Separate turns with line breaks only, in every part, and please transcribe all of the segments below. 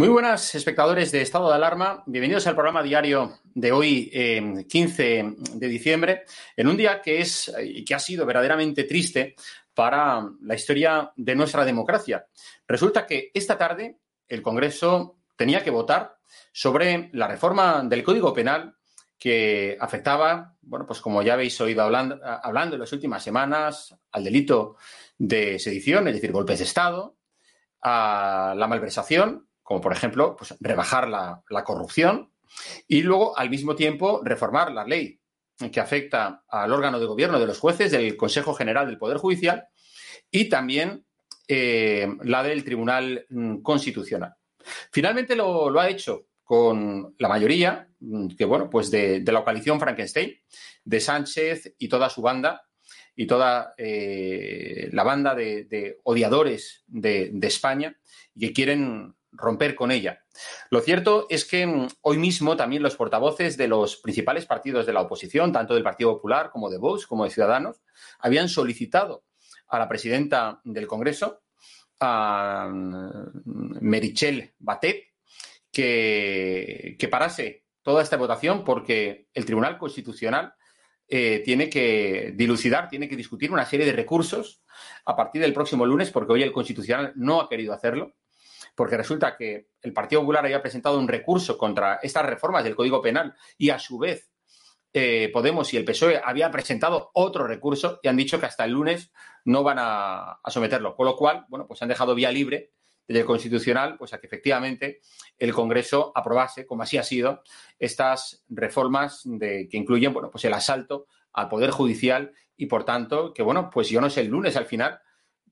Muy buenas, espectadores de Estado de Alarma. Bienvenidos al programa diario de hoy, 15 eh, de diciembre, en un día que es y que ha sido verdaderamente triste para la historia de nuestra democracia. Resulta que esta tarde el Congreso tenía que votar sobre la reforma del Código Penal que afectaba, bueno, pues como ya habéis oído hablando, hablando en las últimas semanas, al delito de sedición, es decir, golpes de Estado, a la malversación como por ejemplo pues, rebajar la, corrupción y luego al mismo tiempo reformar la ley que afecta al órgano de gobierno de los jueces, del Consejo General del Poder Judicial y también eh, la del Tribunal mm, Constitucional. Finalmente lo, ha hecho con la mayoría, mm, que bueno, pues de, la coalición Frankenstein, de Sánchez y toda su banda, y toda eh, la banda de, odiadores de, de, España, que quieren romper con ella. Lo cierto es que mm, hoy mismo también los portavoces de los principales partidos de la oposición, tanto del Partido Popular como de Vox, como de Ciudadanos, habían solicitado a la presidenta del Congreso, a mm, Merichel Batet, que, que parase toda esta votación porque el Tribunal Constitucional eh, tiene que dilucidar, tiene que discutir una serie de recursos a partir del próximo lunes, porque hoy el Constitucional no ha querido hacerlo porque resulta que el Partido Popular había presentado un recurso contra estas reformas del Código Penal y a su vez eh, Podemos y el PSOE habían presentado otro recurso y han dicho que hasta el lunes no van a, someterlo. Con lo cual, bueno, pues han dejado vía libre desde el Constitucional, pues a que efectivamente el Congreso aprobase, como así ha sido, estas reformas de, que incluyen, bueno, pues el asalto al Poder Judicial y, por tanto, que, bueno, pues yo no sé el lunes al final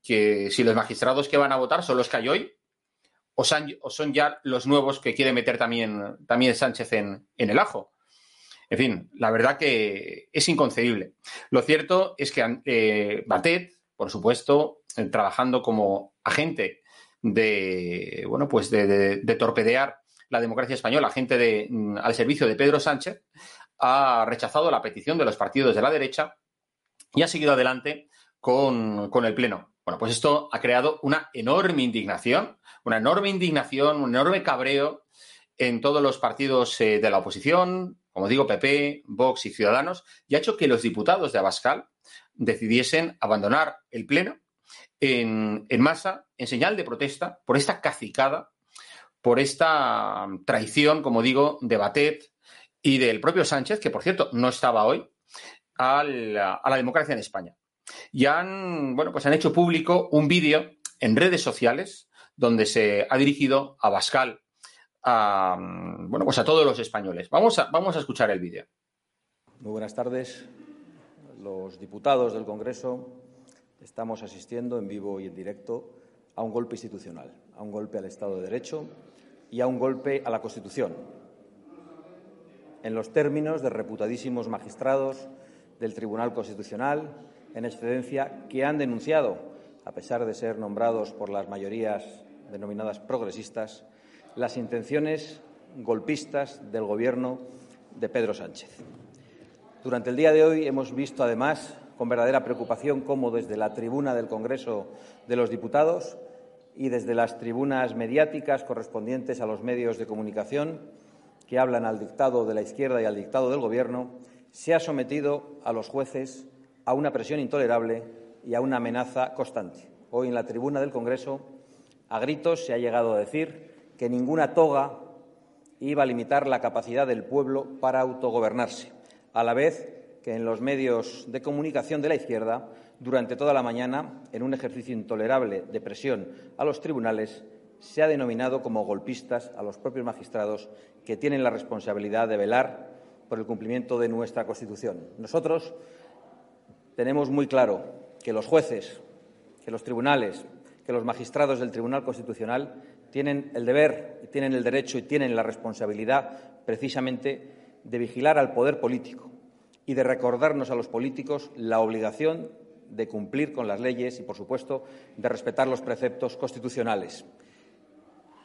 que si los magistrados que van a votar son los que hay hoy, o son, ya los nuevos que quiere meter también, también Sánchez en, el ajo. En fin, la verdad que es inconcebible. Lo cierto es que eh, Batet, por supuesto, eh, trabajando como agente de, bueno, pues de, torpedear la democracia española, agente de, mm, al servicio de Pedro Sánchez, ha rechazado la petición de los partidos de la derecha y ha seguido adelante con, con el Pleno. Bueno, pues esto ha creado una enorme indignación, una enorme indignación, un enorme cabreo en todos los partidos eh, de la oposición, como digo, PP, Vox y Ciudadanos, y ha hecho que los diputados de Abascal decidiesen abandonar el Pleno en, masa, en señal de protesta por esta cacicada, por esta traición, como digo, de Batet y del propio Sánchez, que por cierto no estaba hoy, a la, democracia en España. Y han, bueno, pues han hecho público un vídeo en redes sociales donde se ha dirigido a Bascal a, bueno, pues a todos los españoles. Vamos a, vamos a escuchar el vídeo.
Muy buenas tardes. Los diputados del Congreso estamos asistiendo en vivo y en directo a un golpe institucional, a un golpe al Estado de Derecho y a un golpe a la Constitución, en los términos de reputadísimos magistrados del Tribunal Constitucional, en excedencia, que han denunciado, a pesar de ser nombrados por las mayorías denominadas progresistas, las intenciones golpistas del Gobierno de Pedro Sánchez. Durante el día de hoy hemos visto, además, con verdadera preocupación cómo desde la tribuna del Congreso de los Diputados y desde las tribunas mediáticas correspondientes a los medios de comunicación que hablan al dictado de la izquierda y al dictado del Gobierno, se ha sometido a los jueces a una presión intolerable y a una amenaza constante. Hoy en la tribuna del Congreso, a gritos se ha llegado a decir que ninguna toga iba a limitar la capacidad del pueblo para autogobernarse, a la vez que en los medios de comunicación de la izquierda, durante toda la mañana, en un ejercicio intolerable de presión a los tribunales, se ha denominado como golpistas a los propios magistrados que tienen la responsabilidad de velar por el cumplimiento de nuestra Constitución. Nosotros tenemos muy claro que los jueces, que los tribunales, que los magistrados del Tribunal Constitucional tienen el deber, tienen el derecho y tienen la responsabilidad precisamente de vigilar al poder político y de recordarnos a los políticos la obligación de cumplir con las leyes y, por supuesto, de respetar los preceptos constitucionales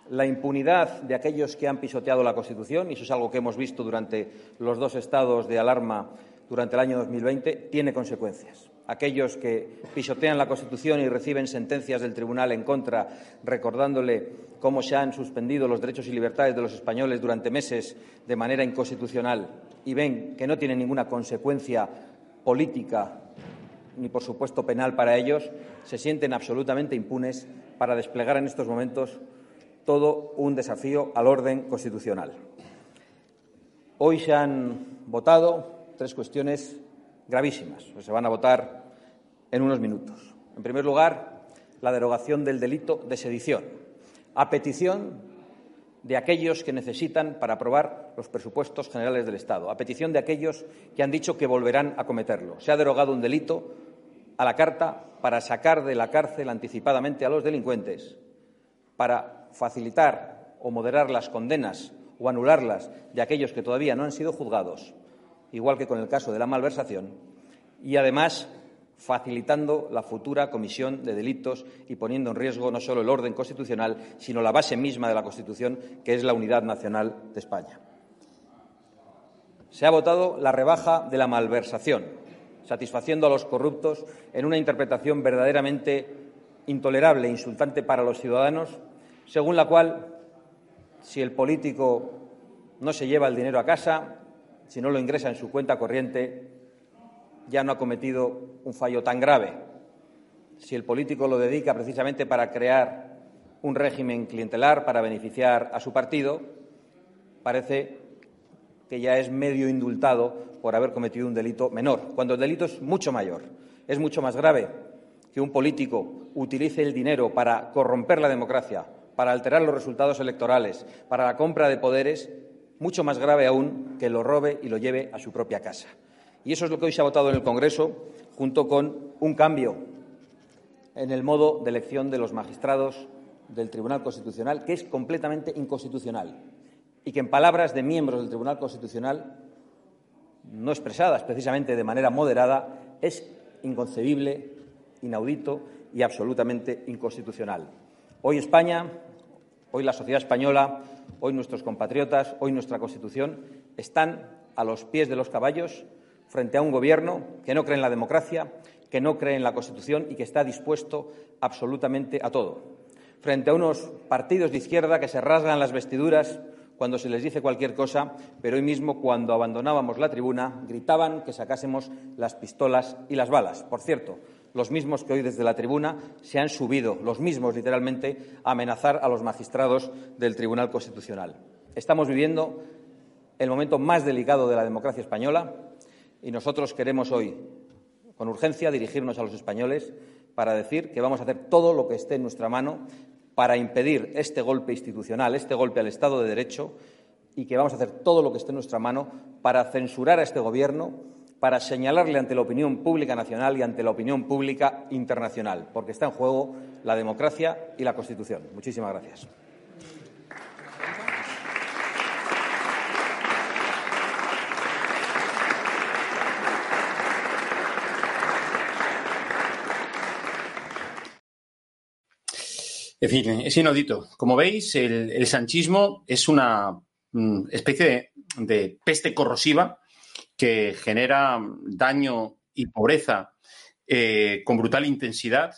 la impunidad de aquellos que han pisoteado la Constitución, y eso es algo que hemos visto durante los dos estados de alarma durante el año 2020, tiene consecuencias. Aquellos que pisotean la Constitución y reciben sentencias del Tribunal en contra, recordándole cómo se han suspendido los derechos y libertades de los españoles durante meses de manera inconstitucional y ven que no tiene ninguna consecuencia política ni, por supuesto, penal para ellos, se sienten absolutamente impunes para desplegar en estos momentos todo un desafío al orden constitucional. Hoy se han votado tres cuestiones gravísimas, se van a votar en unos minutos. En primer lugar, la derogación del delito de sedición, a petición de aquellos que necesitan para aprobar los presupuestos generales del Estado, a petición de aquellos que han dicho que volverán a cometerlo. Se ha derogado un delito a la carta para sacar de la cárcel anticipadamente a los delincuentes, para facilitar o moderar las condenas o anularlas de aquellos que todavía no han sido juzgados, igual que con el caso de la malversación, y además facilitando la futura comisión de delitos y poniendo en riesgo no solo el orden constitucional, sino la base misma de la Constitución, que es la unidad nacional de España. Se ha votado la rebaja de la malversación, satisfaciendo a los corruptos en una interpretación verdaderamente intolerable e insultante para los ciudadanos según la cual si el político no se lleva el dinero a casa, si no lo ingresa en su cuenta corriente, ya no ha cometido un fallo tan grave. Si el político lo dedica precisamente para crear un régimen clientelar para beneficiar a su partido, parece que ya es medio indultado por haber cometido un delito menor, cuando el delito es mucho mayor, es mucho más grave que un político utilice el dinero para corromper la democracia, para alterar los resultados electorales, para la compra de poderes, mucho más grave aún que lo robe y lo lleve a su propia casa. Y eso es lo que hoy se ha votado en el Congreso, junto con un cambio en el modo de elección de los magistrados del Tribunal Constitucional, que es completamente inconstitucional y que, en palabras de miembros del Tribunal Constitucional, no expresadas precisamente de manera moderada, es inconcebible, inaudito y absolutamente inconstitucional. Hoy España, hoy la sociedad española, hoy nuestros compatriotas, hoy nuestra Constitución están a los pies de los caballos frente a un Gobierno que no cree en la democracia, que no cree en la Constitución y que está dispuesto absolutamente a todo. Frente a unos partidos de izquierda que se rasgan las vestiduras cuando se les dice cualquier cosa, pero hoy mismo, cuando abandonábamos la tribuna, gritaban que sacásemos las pistolas y las balas. Por cierto, los mismos que hoy desde la tribuna se han subido, los mismos literalmente, a amenazar a los magistrados del Tribunal Constitucional. Estamos viviendo el momento más delicado de la democracia española y nosotros queremos hoy, con urgencia, dirigirnos a los españoles para decir que vamos a hacer todo lo que esté en nuestra mano para impedir este golpe institucional, este golpe al Estado de Derecho y que vamos a hacer todo lo que esté en nuestra mano para censurar a este Gobierno para señalarle ante la opinión pública nacional y ante la opinión pública internacional, porque está en juego la democracia y la Constitución. Muchísimas gracias.
En fin, es inaudito. Como veis, el, sanchismo es una mm, especie de peste corrosiva que genera daño y pobreza eh, con brutal intensidad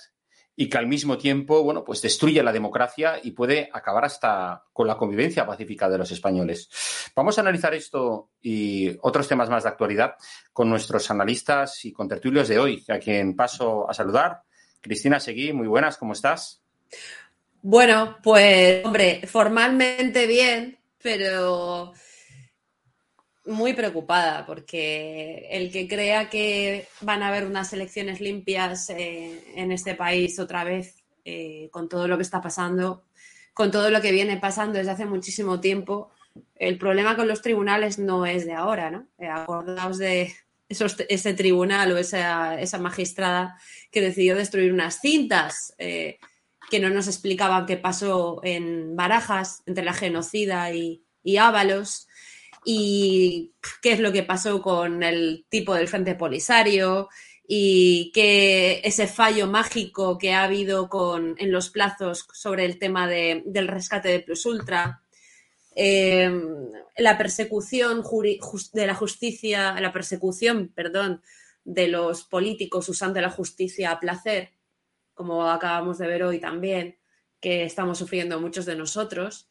y que al mismo tiempo, bueno, pues destruye la democracia y puede acabar hasta con la convivencia pacífica de los españoles. Vamos a analizar esto y otros temas más de actualidad con nuestros analistas y con tertulios de hoy, a quien paso a saludar. Cristina Seguí, muy buenas, ¿cómo estás?
Bueno, pues, hombre, formalmente bien, pero muy preocupada porque el que crea que van a haber unas elecciones limpias eh, en este país otra vez, eh, con todo lo que está pasando, con todo lo que viene pasando desde hace muchísimo tiempo, el problema con los tribunales no es de ahora, ¿no? Eh, acordaos de ese tribunal o esa, esa, magistrada que decidió destruir unas cintas que no nos explicaban qué pasó en Barajas entre la genocida y, y Ábalos y qué es lo que pasó con el tipo del Frente Polisario y que ese fallo mágico que ha habido con, en los plazos sobre el tema de, del rescate de Plus Ultra, eh, la persecución de la justicia, la persecución, perdón, de los políticos usando la justicia a placer, como acabamos de ver hoy también, que estamos sufriendo muchos de nosotros.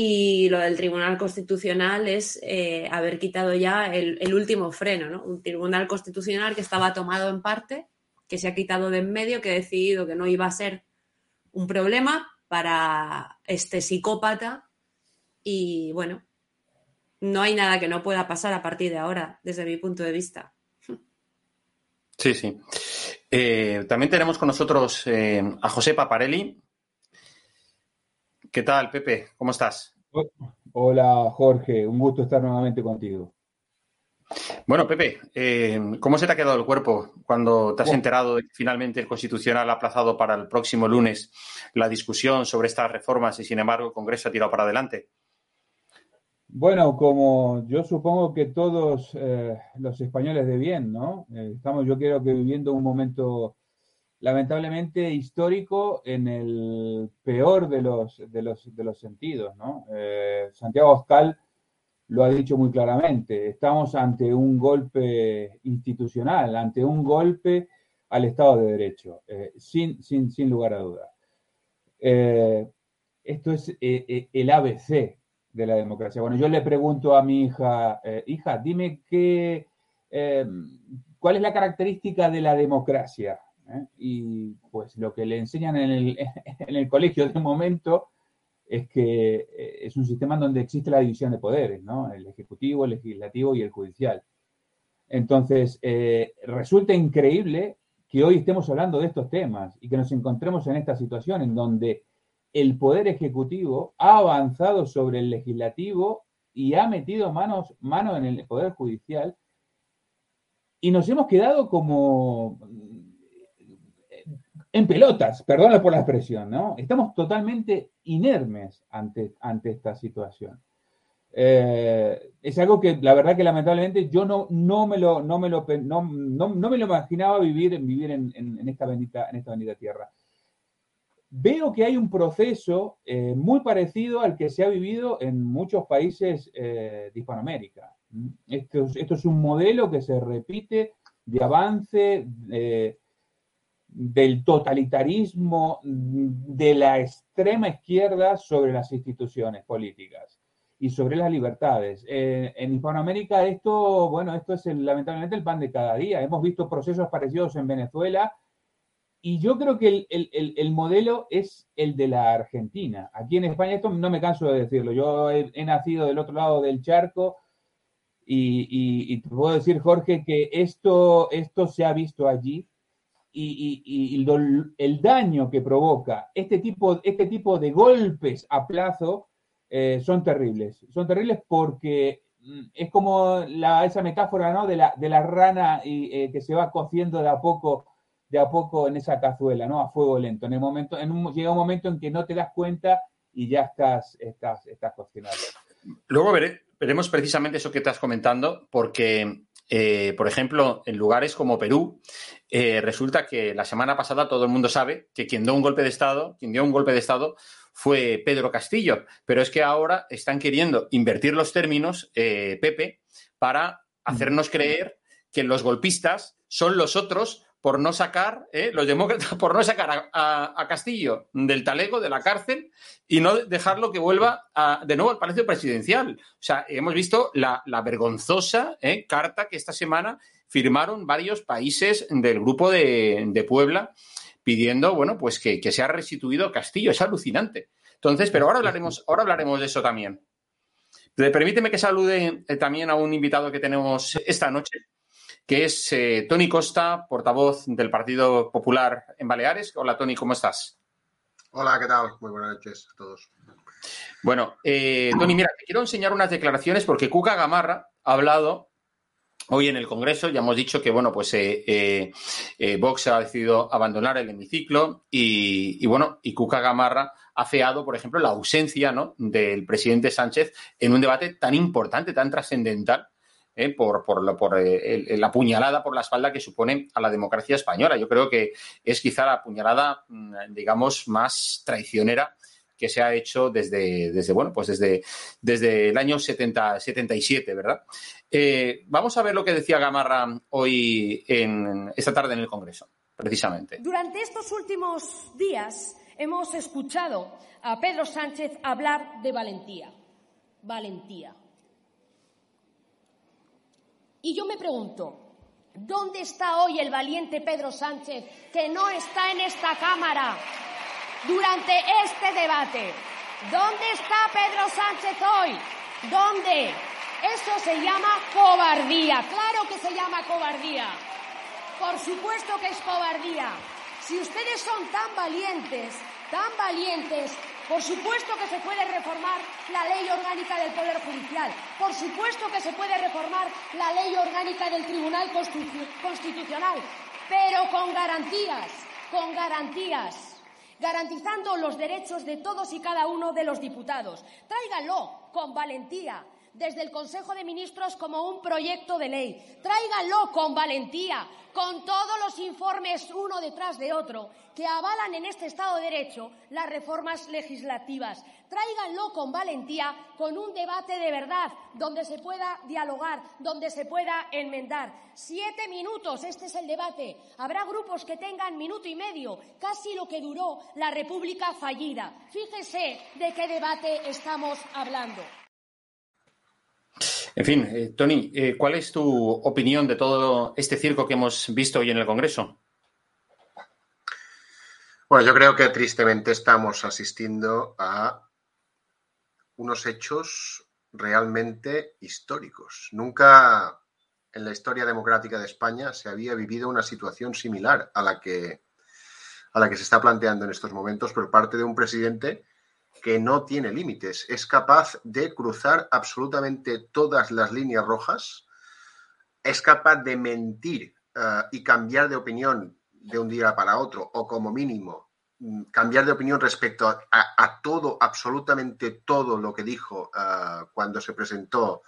Y lo del Tribunal Constitucional es eh, haber quitado ya el, último freno, ¿no? Un Tribunal Constitucional que estaba tomado en parte, que se ha quitado de en medio, que ha decidido que no iba a ser un problema para este psicópata. Y bueno, no hay nada que no pueda pasar a partir de ahora, desde mi punto de vista.
Sí, sí. Eh, también tenemos con nosotros eh, a José Paparelli, ¿Qué tal, Pepe? ¿Cómo estás?
Hola, Jorge. Un gusto estar nuevamente contigo.
Bueno, Pepe, eh, ¿cómo se te ha quedado el cuerpo cuando te has enterado de que finalmente el Constitucional ha aplazado para el próximo lunes la discusión sobre estas reformas y, sin embargo, el Congreso ha tirado para adelante?
Bueno, como yo supongo que todos eh, los españoles de bien, ¿no? Eh, estamos, yo creo que viviendo un momento lamentablemente histórico en el peor de los, de los, de los sentidos. Eh, Santiago Oscal lo ha dicho muy claramente, estamos ante un golpe institucional, ante un golpe al Estado de Derecho, eh, sin, sin, sin, lugar a dudas. Eh, esto es el ABC de la democracia. Bueno, yo le pregunto a mi hija, hija, dime qué, cuál es la característica de la democracia. ¿Eh? Y pues lo que le enseñan en el, en el, colegio de momento es que eh, es un sistema en donde existe la división de poderes, ¿no? El ejecutivo, el legislativo y el judicial. Entonces, eh, resulta increíble que hoy estemos hablando de estos temas y que nos encontremos en esta situación en donde el poder ejecutivo ha avanzado sobre el legislativo y ha metido manos, mano en el poder judicial y nos hemos quedado como en pelotas, perdona por la expresión, ¿no? Estamos totalmente inermes ante, ante esta situación. Eh, es algo que la verdad que lamentablemente yo no, no, me, lo, no, me, lo, no, no, me lo imaginaba vivir, vivir en, en, esta bendita, en esta bendita tierra. Veo que hay un proceso eh, muy parecido al que se ha vivido en muchos países eh, de Hispanoamérica. Esto, esto, es un modelo que se repite de avance, del totalitarismo de la extrema izquierda sobre las instituciones políticas y sobre las libertades. Eh, en Hispanoamérica esto, bueno, esto es lamentablemente el pan de cada día. Hemos visto procesos parecidos en Venezuela y yo creo que el, modelo es el de la Argentina. Aquí en España, esto no me canso de decirlo, yo he, nacido del otro lado del charco y, te puedo decir, Jorge, que esto, esto se ha visto allí y, el daño que provoca este tipo, este tipo de golpes a plazo eh, son terribles. Son terribles porque mm, es como la, esa metáfora ¿no? de, la, de la rana y, eh, que se va cociendo de a poco de a poco en esa cazuela, ¿no? A fuego lento. En el momento, en un, llega un momento en que no te das cuenta y ya estás, estás, estás cocinando.
Luego veremos precisamente eso que estás comentando, porque, eh, por ejemplo, en lugares como Perú, eh, resulta que la semana pasada todo el mundo sabe que quien dio un golpe de Estado, quien dio un golpe de Estado fue Pedro Castillo, pero es que ahora están queriendo invertir los términos, eh, Pepe, para hacernos creer que los golpistas son los otros por no sacar, ¿eh? los demócratas, por no sacar a, Castillo del talego, de la cárcel, y no dejarlo que vuelva de nuevo al Palacio Presidencial. O sea, hemos visto la, vergonzosa ¿eh? carta que esta semana firmaron varios países del grupo de, Puebla pidiendo, bueno, pues que, que sea restituido Castillo. Es alucinante. Entonces, pero ahora hablaremos, ahora hablaremos de eso también. Permíteme que salude eh, también a un invitado que tenemos esta noche, que es eh, Tony Costa, portavoz del Partido Popular en Baleares. Hola, Tony, ¿cómo estás?
Hola, ¿qué tal? Muy buenas noches a todos.
Bueno, eh, Tony, mira, te quiero enseñar unas declaraciones porque Cuca Gamarra ha hablado hoy en el Congreso. Ya hemos dicho que, bueno, pues eh, Vox ha decidido abandonar el hemiciclo y, y, bueno, y Cuca Gamarra ha feado, por ejemplo, la ausencia ¿no? del presidente Sánchez en un debate tan importante, tan trascendental ¿eh? por, por, eh, la puñalada por la espalda que supone a la democracia española. Yo creo que es quizá la puñalada, mm, digamos, más traicionera que se ha hecho desde, desde bueno, pues desde, desde el año 70, 77, ¿verdad? Eh, vamos a ver lo que decía Gamarra hoy, en, esta tarde en el Congreso, precisamente.
Durante estos últimos días hemos escuchado a Pedro Sánchez hablar de valentía. Valentía. Y yo me pregunto, ¿dónde está hoy el valiente Pedro Sánchez que no está en esta Cámara durante este debate? ¿Dónde está Pedro Sánchez hoy? ¿Dónde? Eso se llama cobardía. Claro que se llama cobardía. Por supuesto que es cobardía. Si ustedes son tan valientes, tan valientes, por supuesto que se puede reformar la ley orgánica del Poder Judicial. Por supuesto que se puede reformar la ley orgánica del Tribunal Constitucional. Pero con garantías, con garantías garantizando los derechos de todos y cada uno de los diputados. Tráiganlo con valentía desde el Consejo de Ministros como un proyecto de ley. Tráiganlo con valentía, con todos los informes uno detrás de otro que avalan en este Estado de Derecho las reformas legislativas. Tráiganlo con valentía, con un debate de verdad, donde se pueda dialogar, donde se pueda enmendar. Siete minutos, este es el debate. Habrá grupos que tengan minuto y medio, casi lo que duró la República fallida. Fíjese de qué debate estamos hablando.
En fin, eh, Tony, eh, ¿cuál es tu opinión de todo este circo que hemos visto hoy en el Congreso?
Bueno, yo creo que tristemente estamos asistiendo a unos hechos realmente históricos. Nunca en la historia democrática de España se había vivido una situación similar a la que, a la que se está planteando en estos momentos por parte de un presidente que no tiene límites, es capaz de cruzar absolutamente todas las líneas rojas, es capaz de mentir eh, y cambiar de opinión de un día para otro, o como mínimo mm, cambiar de opinión respecto a, todo, absolutamente todo lo que dijo eh, cuando se presentó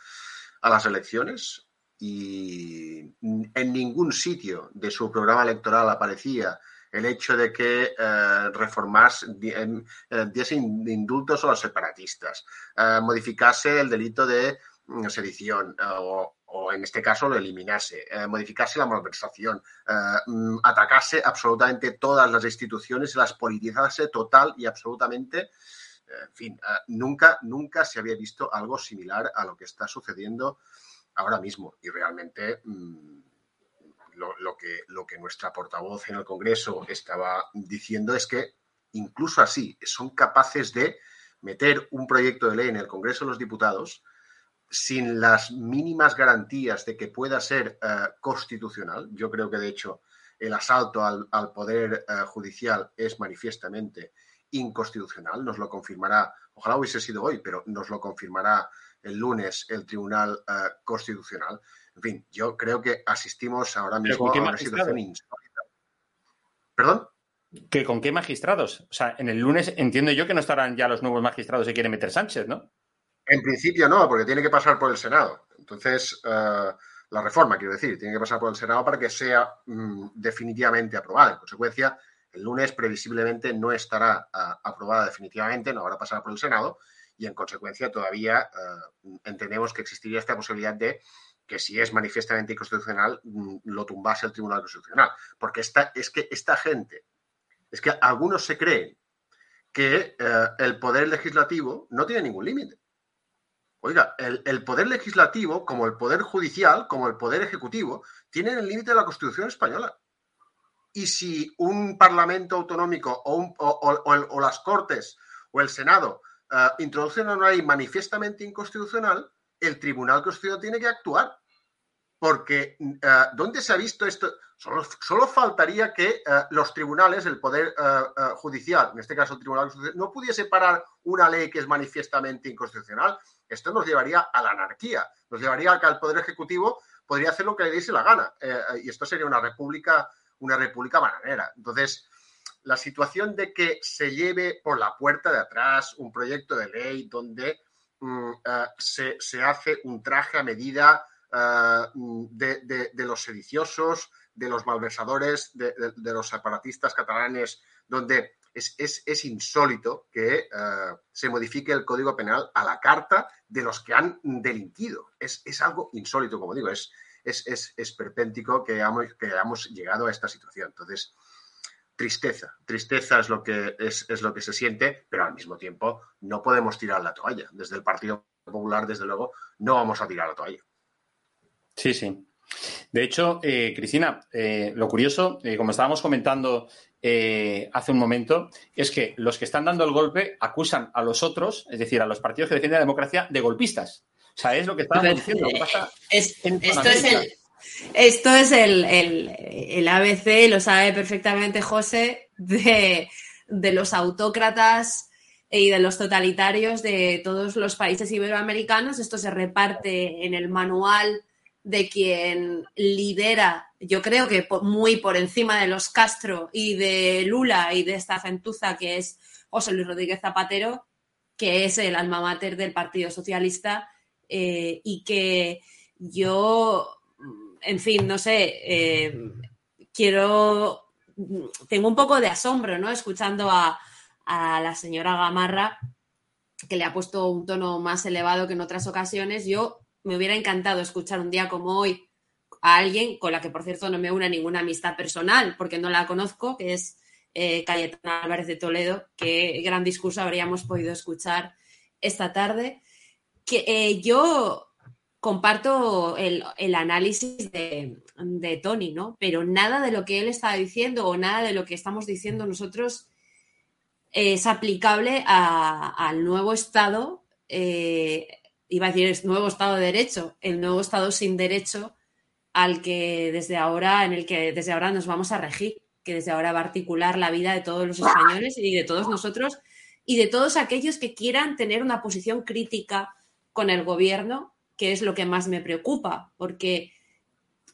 a las elecciones. Y en ningún sitio de su programa electoral aparecía el hecho de que eh, reformar eh, diese indultos a los separatistas, eh, modificase el delito de mm, sedición o, o en este caso lo eliminase, eh, modificase la malversación, eh, mm, atacase absolutamente todas las instituciones las politizase total y absolutamente. En fin, nunca, nunca se había visto algo similar a lo que está sucediendo ahora mismo. Y realmente mm, lo, que, lo que nuestra portavoz en el Congreso estaba diciendo es que incluso así son capaces de meter un proyecto de ley en el Congreso de los Diputados sin las mínimas garantías de que pueda ser eh, constitucional. Yo creo que, de hecho, el asalto al, Poder eh, Judicial es manifiestamente inconstitucional. Nos lo confirmará, ojalá hubiese sido hoy, pero nos lo confirmará el lunes el Tribunal eh, Constitucional. En fin, yo creo que asistimos ahora mismo a una situación insólita. ¿Perdón?
¿Que ¿Con qué magistrados? O sea, en el lunes entiendo yo que no estarán ya los nuevos magistrados que quiere meter Sánchez, ¿no?
En principio no, porque tiene que pasar por el Senado. Entonces, eh, la reforma, quiero decir, tiene que pasar por el Senado para que sea mm, definitivamente aprobada. En consecuencia, el lunes previsiblemente no estará eh, aprobada definitivamente, no habrá pasado por el Senado y en consecuencia todavía eh, entendemos que existiría esta posibilidad de que si es manifiestamente inconstitucional, mm, lo tumbase el Tribunal Constitucional. Porque esta, es que esta gente es que algunos se creen que el poder legislativo no tiene ningún límite. Oiga, el, poder legislativo, como el poder judicial, como el poder ejecutivo, tienen el límite de la Constitución española. Y si un parlamento autonómico o, las Cortes o el Senado eh, introducen una ley manifiestamente inconstitucional, el Tribunal Constitucional tiene que actuar porque eh, ¿dónde se ha visto esto? Solo, faltaría que eh, los tribunales, el Poder Judicial, en este caso el Tribunal Judicial, no pudiese parar una ley que es manifiestamente inconstitucional. Esto nos llevaría a la anarquía, nos llevaría a que el Poder Ejecutivo podría hacer lo que le diese la gana. y esto sería una república, una república bananera. Entonces, la situación de que se lleve por la puerta de atrás un proyecto de ley donde mm, se, se hace un traje a medida eh, de, los sediciosos, de los malversadores, de, los separatistas catalanes, donde es, insólito que eh, se modifique el Código Penal a la carta de los que han delinquido. Es, algo insólito, como digo, es, es, esperpéntico que hayamos, que hayamos llegado a esta situación. Entonces, tristeza. Tristeza es lo que es, es, lo que se siente, pero al mismo tiempo no podemos tirar la toalla. Desde el Partido Popular, desde luego, no vamos a tirar la toalla.
Sí, sí. De hecho, eh, Cristina, eh, lo curioso, como estábamos comentando hace un momento, es que los que están dando el golpe acusan a los otros, es decir, a los partidos que defienden la democracia, de golpistas. O sea, es lo que estábamos diciendo.
esto es, el, ABC, lo sabe perfectamente José, de, de los autócratas y de los totalitarios de todos los países iberoamericanos. Esto se reparte en el manual de quien lidera, yo creo que muy por encima de los Castro y de Lula y de esta gentuza que es José Luis Rodríguez Zapatero, que es el alma mater del Partido Socialista eh, y que yo, en fin, no sé, eh, quiero, tengo un poco de asombro, ¿no? Escuchando a, a la señora Gamarra, que le ha puesto un tono más elevado que en otras ocasiones. Yo me hubiera encantado escuchar un día como hoy a alguien con la que, por cierto, no me une ninguna amistad personal, porque no la conozco, que es eh, Cayetana Álvarez de Toledo, que gran discurso habríamos podido escuchar esta tarde. Que eh, yo comparto el, análisis de, Tony, ¿no? Pero nada de lo que él está diciendo o nada de lo que estamos diciendo nosotros es aplicable al nuevo Estado eh, iba a decir el nuevo Estado de Derecho, el nuevo Estado sin derecho al que desde ahora, en el que desde ahora nos vamos a regir, que desde ahora va a articular la vida de todos los españoles y de todos nosotros y de todos aquellos que quieran tener una posición crítica con el gobierno, que es lo que más me preocupa, porque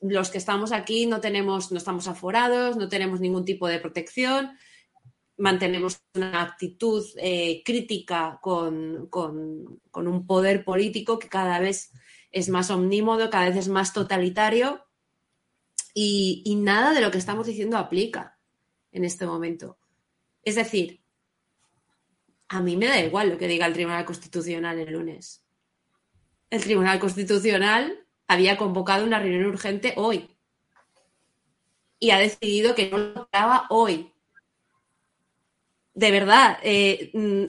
los que estamos aquí no tenemos, no estamos aforados, no tenemos ningún tipo de protección, mantenemos una actitud eh, crítica con, un poder político que cada vez es más omnímodo, cada vez es más totalitario y, y, nada de lo que estamos diciendo aplica en este momento. Es decir, a mí me da igual lo que diga el Tribunal Constitucional el lunes. El Tribunal Constitucional había convocado una reunión urgente hoy y ha decidido que no lo graba hoy. De verdad, eh, mm,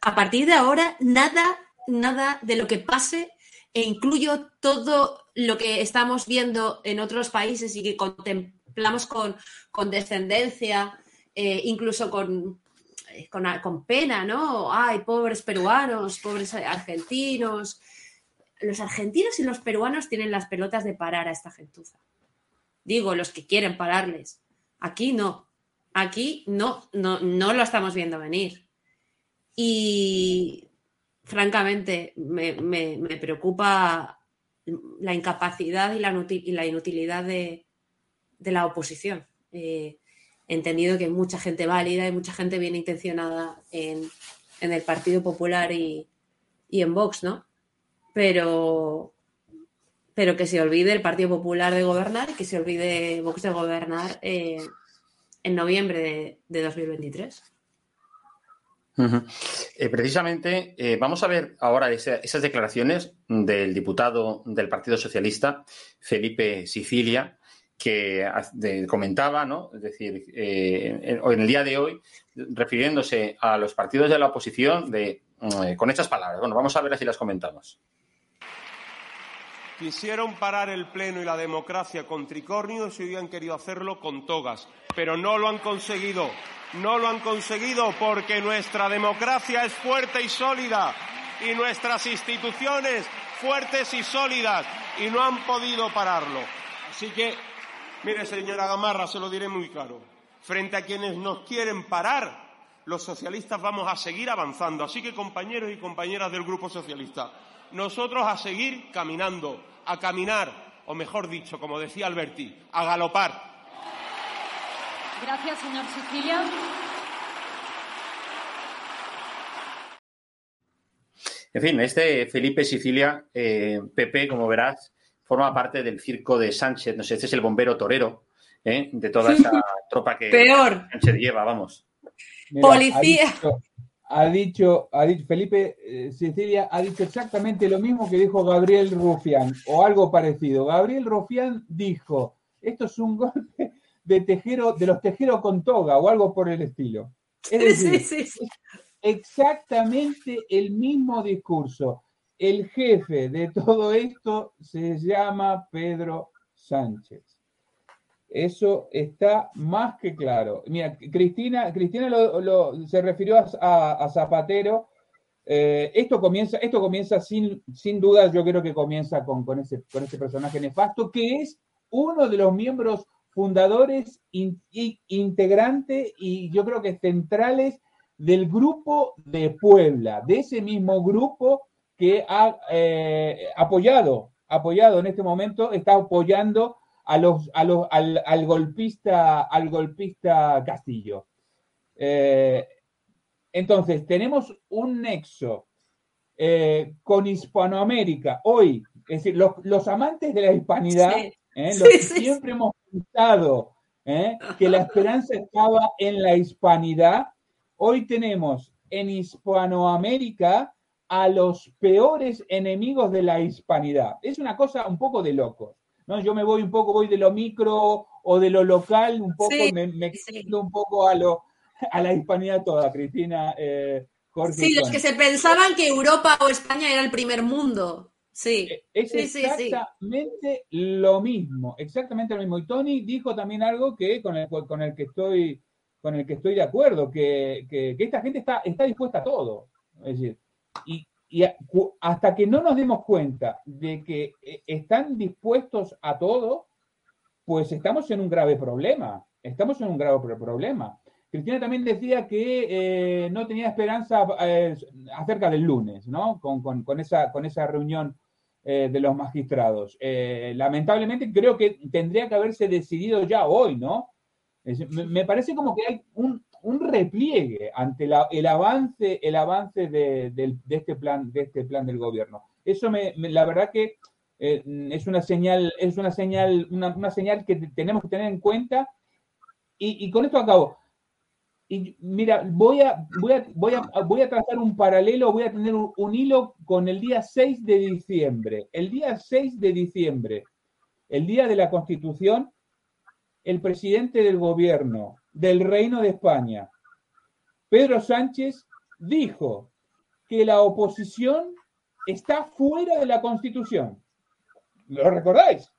a partir de ahora, nada, nada de lo que pase, e incluyo todo lo que estamos viendo en otros países y que contemplamos con, descendencia, eh, incluso con, eh, con, con, pena, ¿no? Ay, pobres peruanos, pobres argentinos. Los argentinos y los peruanos tienen las pelotas de parar a esta gentuza. Digo, los que quieren pararles. Aquí no. Aquí no, no, no lo estamos viendo venir. Y francamente, me, preocupa la incapacidad y la, inutilidad de, la oposición. Eh, entendido que hay mucha gente válida y mucha gente bien intencionada en, el Partido Popular y, y, en Vox, ¿no? Pero, pero que se olvide el Partido Popular de gobernar y que se olvide Vox de gobernar eh, en noviembre de, 2023.
Eh, precisamente, eh, vamos a ver ahora esas declaraciones del diputado del Partido Socialista, Felipe Sicilia, que comentaba, ¿no? Es decir, en, en, el día de hoy, refiriéndose a los partidos de la oposición de, con estas palabras. Bueno, vamos a ver si las comentamos.
Quisieron parar el Pleno y la democracia con tricornios y hoy han querido hacerlo con togas, pero no lo han conseguido. No lo han conseguido porque nuestra democracia es fuerte y sólida y nuestras instituciones fuertes y sólidas y no han podido pararlo. Así que, mire, señora Gamarra, se lo diré muy claro. Frente a quienes nos quieren parar, los socialistas vamos a seguir avanzando. Así que, compañeros y compañeras del Grupo Socialista, nosotros a seguir caminando, a caminar, o mejor dicho, como decía Alberti, a galopar.
Gracias, señor Sicilia.
En fin, este Felipe Sicilia, PP, eh, como verás, forma parte del circo de Sánchez. No sé, este es el bombero torero ¿eh? de toda esa tropa que Sánchez lleva, vamos.
Policía
ha dicho, ha dicho Felipe eh, Cecilia ha dicho exactamente lo mismo que dijo Gabriel Rufián o algo parecido. Gabriel Rufián dijo, esto es un golpe de tejero, de los tejeros con toga o algo por el estilo. Es decir, exactamente el mismo discurso. El jefe de todo esto se llama Pedro Sánchez. Eso está más que claro. Mira, Cristina, Cristina se refirió a, Zapatero. Eh, esto comienza, esto comienza sin, sin duda, yo creo que comienza con, con, ese, con ese personaje nefasto, que es uno de los miembros fundadores e integrante y yo creo que centrales del grupo de Puebla, de ese mismo grupo que ha eh, apoyado, apoyado en este momento, está apoyando a los, a los, al, al, golpista, al golpista Castillo. Eh, entonces, tenemos un nexo eh, con Hispanoamérica hoy, es decir, los, los amantes de la hispanidad, eh, los que siempre hemos pensado que la esperanza estaba en la hispanidad, hoy tenemos en Hispanoamérica a los peores enemigos de la hispanidad. Es una cosa un poco de locos. ¿No? Yo me voy un poco, voy de lo micro o de lo local, un poco, me, me un poco a, lo, a la hispanidad toda, Cristina. Eh,
sí, los que se pensaban que Europa o España era el primer mundo. Sí.
Eh, es exactamente lo mismo, exactamente lo mismo. Y Tony dijo también algo que con el, con el que estoy con el que estoy de acuerdo, que, que, que esta gente está, está dispuesta a todo. Es decir, y, y hasta que no nos demos cuenta de que eh, están dispuestos a todo, pues estamos en un grave problema. Estamos en un grave problema. Cristina también decía que eh, no tenía esperanza eh, acerca del lunes, ¿no? Con, esa, con esa reunión de los magistrados. lamentablemente creo que tendría que haberse decidido ya hoy, ¿no? me, parece como que hay un, un repliegue ante el avance, el avance de, este plan, de este plan del gobierno. Eso me, la verdad que eh, es una señal, es una señal, una, señal que tenemos que tener en cuenta. Y, con esto acabo. y mira, voy a, voy, a, voy, a, voy a trazar un paralelo, voy a tener un, un, hilo con el día 6 de diciembre. El día 6 de diciembre, el día de la Constitución, el presidente del gobierno del Reino de España, Pedro Sánchez, dijo que la oposición está fuera de la Constitución. ¿Lo recordáis?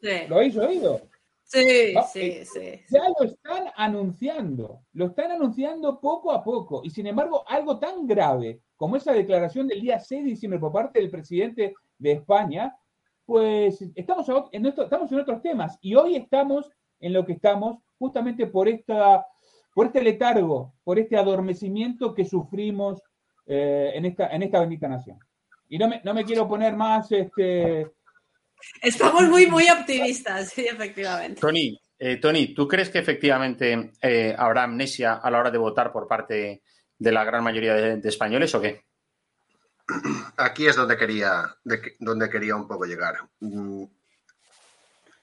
Sí.
¿Lo habéis oído?
Sí,
Ah,
sí,
eh,
sí.
Ya lo están anunciando, lo están anunciando poco a poco. Y sin embargo, algo tan grave como esa declaración del día 6 de diciembre por parte del presidente de España, pues estamos a- en, esto- estamos en otros temas. Y hoy estamos en lo que estamos justamente por, esta, por este letargo, por este adormecimiento que sufrimos eh, en, esta, en esta bendita nación. Y no me, no me quiero poner más este,
Estamos muy, muy optimistas, sí, efectivamente.
Tony, eh, Tony, ¿tú crees que efectivamente eh, habrá amnesia a la hora de votar por parte de la gran mayoría de, de españoles o qué?
Aquí es donde quería, de que- donde quería un poco llegar. Mm,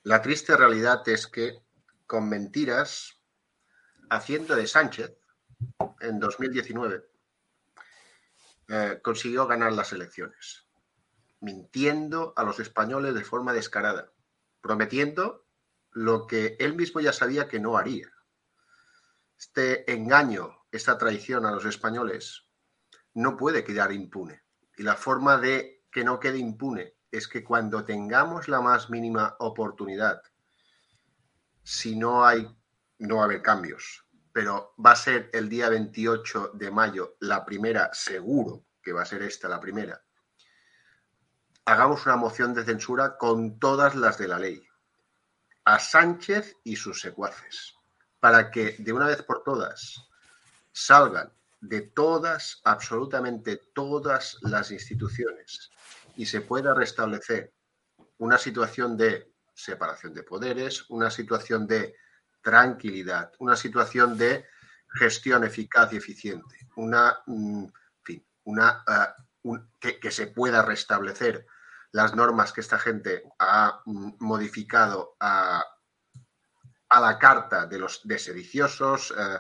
La triste realidad es que con mentiras, haciendo de Sánchez en 2019, eh, consiguió ganar las elecciones, mintiendo a los españoles de forma descarada, prometiendo lo que él mismo ya sabía que no haría. Este engaño, esta traición a los españoles, no puede quedar impune. Y la forma de que no quede impune es que cuando tengamos la más mínima oportunidad, si no hay, no va a haber cambios, pero va a ser el día 28 de mayo la primera, seguro que va a ser esta la primera, hagamos una moción de censura con todas las de la ley, a Sánchez y sus secuaces, para que de una vez por todas salgan de todas, absolutamente todas las instituciones y se pueda restablecer una situación de separación de poderes, una situación de tranquilidad, una situación de gestión eficaz y eficiente, una, mm, fin, una, un, que, se pueda restablecer las normas que esta gente ha mm, modificado a, a, la carta de los de sediciosos, uh,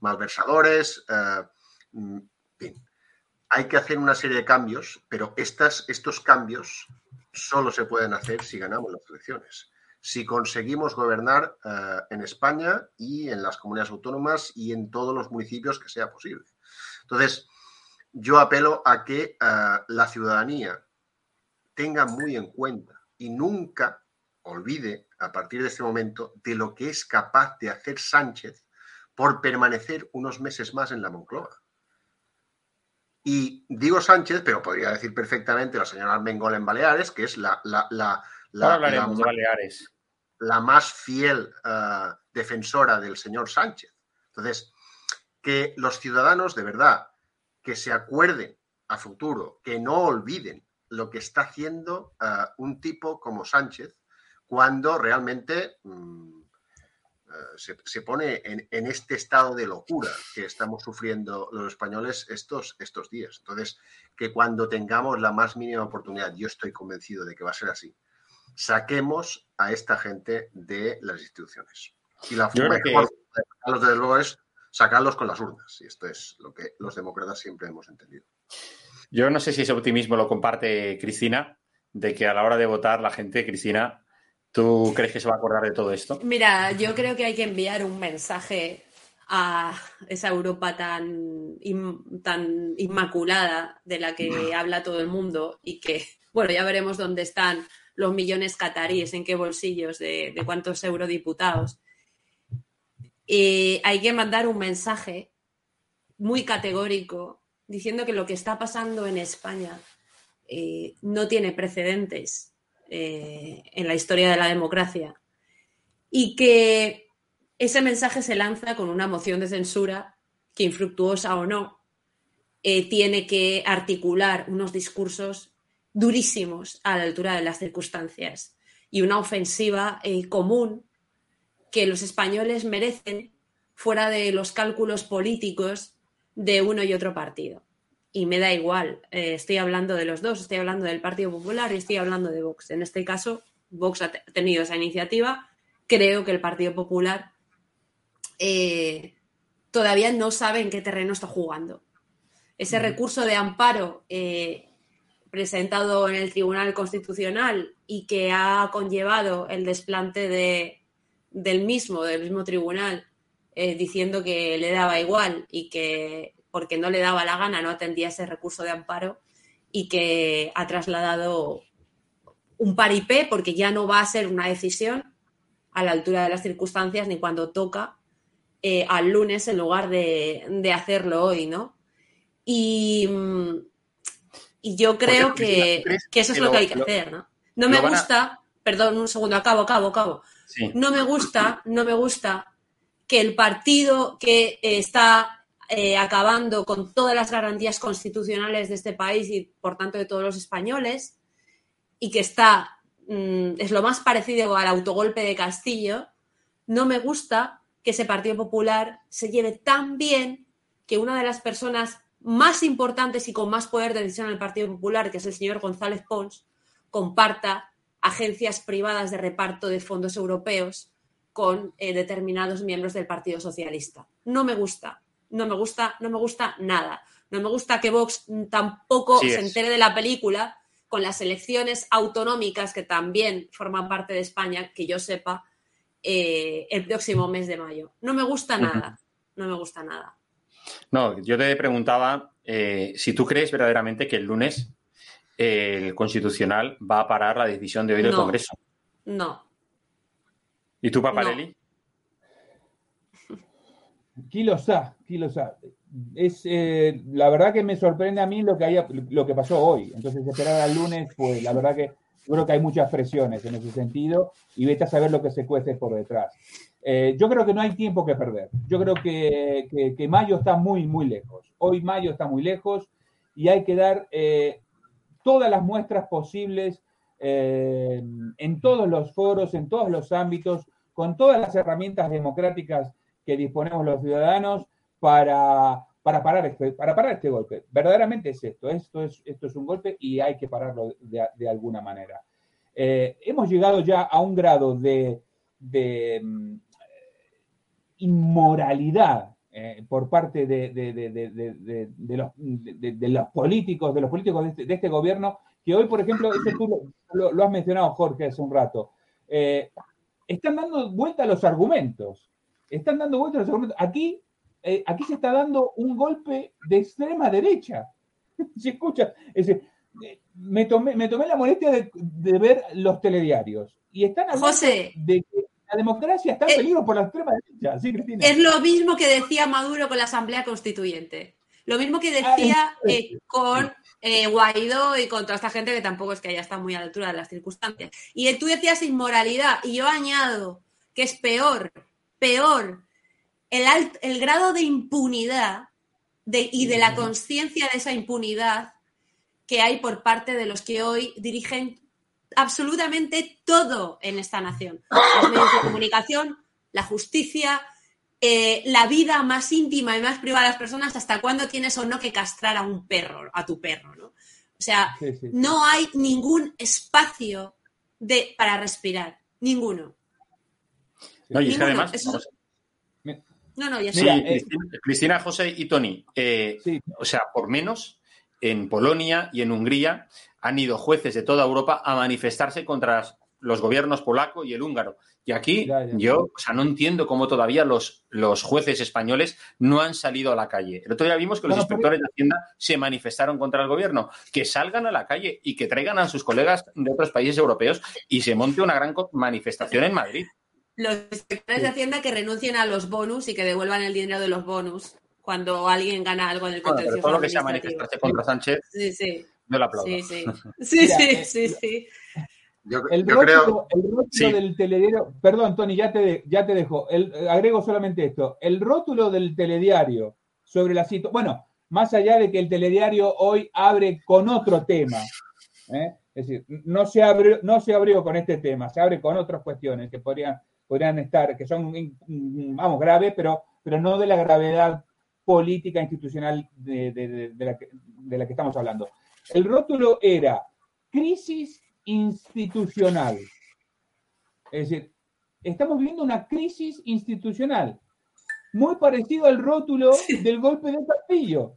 malversadores, uh, en fin, hay que hacer una serie de cambios, pero estas, estos cambios solo se pueden hacer si ganamos las elecciones. Si conseguimos gobernar uh, en España y en las comunidades autónomas y en todos los municipios que sea posible. Entonces, yo apelo a que uh, la ciudadanía tenga muy en cuenta y nunca olvide a partir de este momento de lo que es capaz de hacer Sánchez por permanecer unos meses más en la Moncloa. Y digo Sánchez, pero podría decir perfectamente la señora Armengol en Baleares, que es la, la, la, la,
la, de Baleares.
la más fiel uh, defensora del señor Sánchez. Entonces, que los ciudadanos de verdad que se acuerden a futuro, que no olviden lo que está haciendo uh, un tipo como Sánchez cuando realmente uh, se, se, pone en, en, este estado de locura que estamos sufriendo los españoles estos, estos días. Entonces, que cuando tengamos la más mínima oportunidad, yo estoy convencido de que va a ser así, saquemos a esta gente de las instituciones. Y la forma
que...
de sacarlos, desde luego, es sacarlos con las urnas. Y esto es lo que los demócratas siempre hemos entendido.
Yo no sé si ese optimismo lo comparte Cristina, de que a la hora de votar la gente, Cristina, ¿tú crees que se va a acordar de todo esto?
Mira, yo creo que hay que enviar un mensaje a esa Europa tan, in, tan inmaculada de la que habla todo el mundo y que, bueno, ya veremos dónde están los millones cataríes, en qué bolsillos de, de cuántos eurodiputados. Eh, hay que mandar un mensaje muy categórico diciendo que lo que está pasando en España eh, no tiene precedentes eh, en la historia de la democracia y que ese mensaje se lanza con una moción de censura que infructuosa o no eh, tiene que articular unos discursos durísimos a la altura de las circunstancias y una ofensiva eh, común que los españoles merecen fuera de los cálculos políticos de uno y otro partido. Y me da igual, eh, estoy hablando de los dos, estoy hablando del Partido Popular y estoy hablando de Vox. En este caso, Vox ha tenido esa iniciativa. Creo que el Partido Popular eh, todavía no sabe en qué terreno está jugando. Ese recurso de amparo eh, presentado en el Tribunal Constitucional y que ha conllevado el desplante de, del mismo, del mismo tribunal, eh, diciendo que le daba igual y que porque no le daba la gana no atendía ese recurso de amparo y que ha trasladado un paripé porque ya no va a ser una decisión a la altura de las circunstancias ni cuando toca eh, al lunes en lugar de, hacerlo hoy, ¿no? Y, y yo creo que, eso es lo, que hay que hacer, ¿no? No me gusta, perdón, un segundo, acabo, acabo, acabo. No me gusta, no me gusta que el partido que está eh, acabando con todas las garantías constitucionales de este país y por tanto de todos los españoles y que está, mm, es lo más parecido al autogolpe de Castillo, no me gusta que ese Partido Popular se lleve tan bien que una de las personas más importantes y con más poder de decisión en el Partido Popular, que es el señor González Pons, comparta agencias privadas de reparto de fondos europeos con eh, determinados miembros del Partido Socialista. No me gusta, no me gusta, no me gusta nada. No me gusta que Vox tampoco se entere de la película con las elecciones autonómicas que también forman parte de España, que yo sepa, eh, el próximo mes de mayo. No me gusta nada, no me gusta nada.
No, yo te preguntaba eh, si tú crees verdaderamente que el lunes el Constitucional va a parar la decisión de hoy del Congreso.
No.
¿Y tú, Paparelli?
No. Es, eh, la verdad que me sorprende a mí lo que, haya, lo que pasó hoy. Entonces, esperar al lunes, pues la verdad que creo que hay muchas presiones en ese sentido y vete a saber lo que se cuece por detrás. Eh, yo creo que no hay tiempo que perder. Yo creo que, que, mayo está muy, muy lejos. Hoy mayo está muy lejos y hay que dar eh, todas las muestras posibles eh, en todos los foros, en todos los ámbitos, con todas las herramientas democráticas que disponemos los ciudadanos para, para, parar, este, para parar este golpe. Verdaderamente es esto, esto es, esto es un golpe y hay que pararlo de, alguna manera. hemos llegado ya a un grado de, de mm, inmoralidad eh, por parte de, los, políticos, de los políticos de este, este gobierno, que hoy, por ejemplo, tú lo, has mencionado, Jorge, hace un rato, eh, están dando vuelta los argumentos. Están dando vuelta a los argumentos. Aquí, eh, aquí se está dando un golpe de extrema derecha. Se escucha. me, tomé, me tomé la molestia de, ver los telediarios y están hablando de que la democracia está en eh, peligro por la extrema derecha, ¿sí, Cristina?
Es lo mismo que decía Maduro con la Asamblea Constituyente. Lo mismo que ah, decía eh, con eh, Guaidó y con toda esta gente que tampoco es que haya estado muy a la altura de las circunstancias. Y tú decías inmoralidad, y yo añado que es peor, peor, el, el grado de impunidad y de la conciencia de esa impunidad que hay por parte de los que hoy dirigen absolutamente todo en esta nación. Los medios de comunicación, la justicia, eh, la vida más íntima y más privada de las personas, hasta cuándo tienes o no que castrar a un perro, a tu perro, ¿no? O sea, no hay ningún espacio de, para respirar, ninguno.
No, y es que además.
No, no, ya
sí, eh, Cristina, José y Tony. Eh, o sea, por menos, en Polonia y en Hungría han ido jueces de toda Europa a manifestarse contra los gobiernos polaco y el húngaro. Y aquí yo, o sea, no entiendo cómo todavía los, los jueces españoles no han salido a la calle. El otro día vimos que los inspectores de Hacienda se manifestaron contra el gobierno. Que salgan a la calle y que traigan a sus colegas de otros países europeos y se monte una gran manifestación en Madrid.
Los inspectores de Hacienda que renuncien a los bonus y que devuelvan el dinero de los bonus cuando alguien gana algo en el contencioso.
todo lo que sea manifestarse contra Sánchez.
Sí, sí.
Yo aplaudo.
Sí, sí. Sí, sí, sí,
el rótulo, del telediario, perdón, Tony, ya te, ya te dejo. agrego solamente esto. El rótulo del telediario sobre la situación. Bueno, más allá de que el telediario hoy abre con otro tema. ¿eh? Es decir, no se, abrió, no se abrió con este tema, se abre con otras cuestiones que podrían, podrían estar, que son, vamos, graves, pero, pero no de la gravedad política institucional de, la que, de la que estamos hablando. El rótulo era crisis institucional. Es decir, estamos viviendo una crisis institucional. muy parecido al rótulo del golpe de Castillo,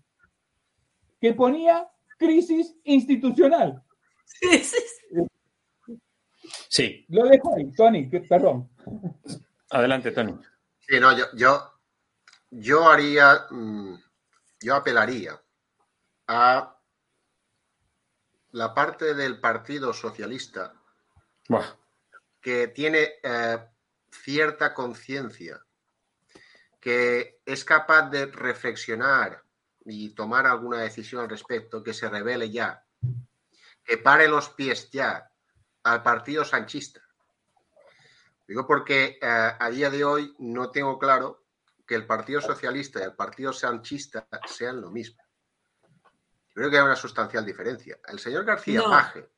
que ponía crisis institucional.
Sí.
Lo dejo ahí, Tony, perdón.
Adelante, Tony.
Sí, no, yo, yo, yo haría, mm, yo apelaría a la parte del Partido Socialista que tiene eh, cierta conciencia, que es capaz de reflexionar y tomar alguna decisión al respecto, que se revele ya, que pare los pies ya al Partido Sanchista. Digo porque eh, a día de hoy no tengo claro que el Partido Socialista y el Partido Sanchista sean lo mismo. Creo que hay una sustancial diferencia. El señor García Paje,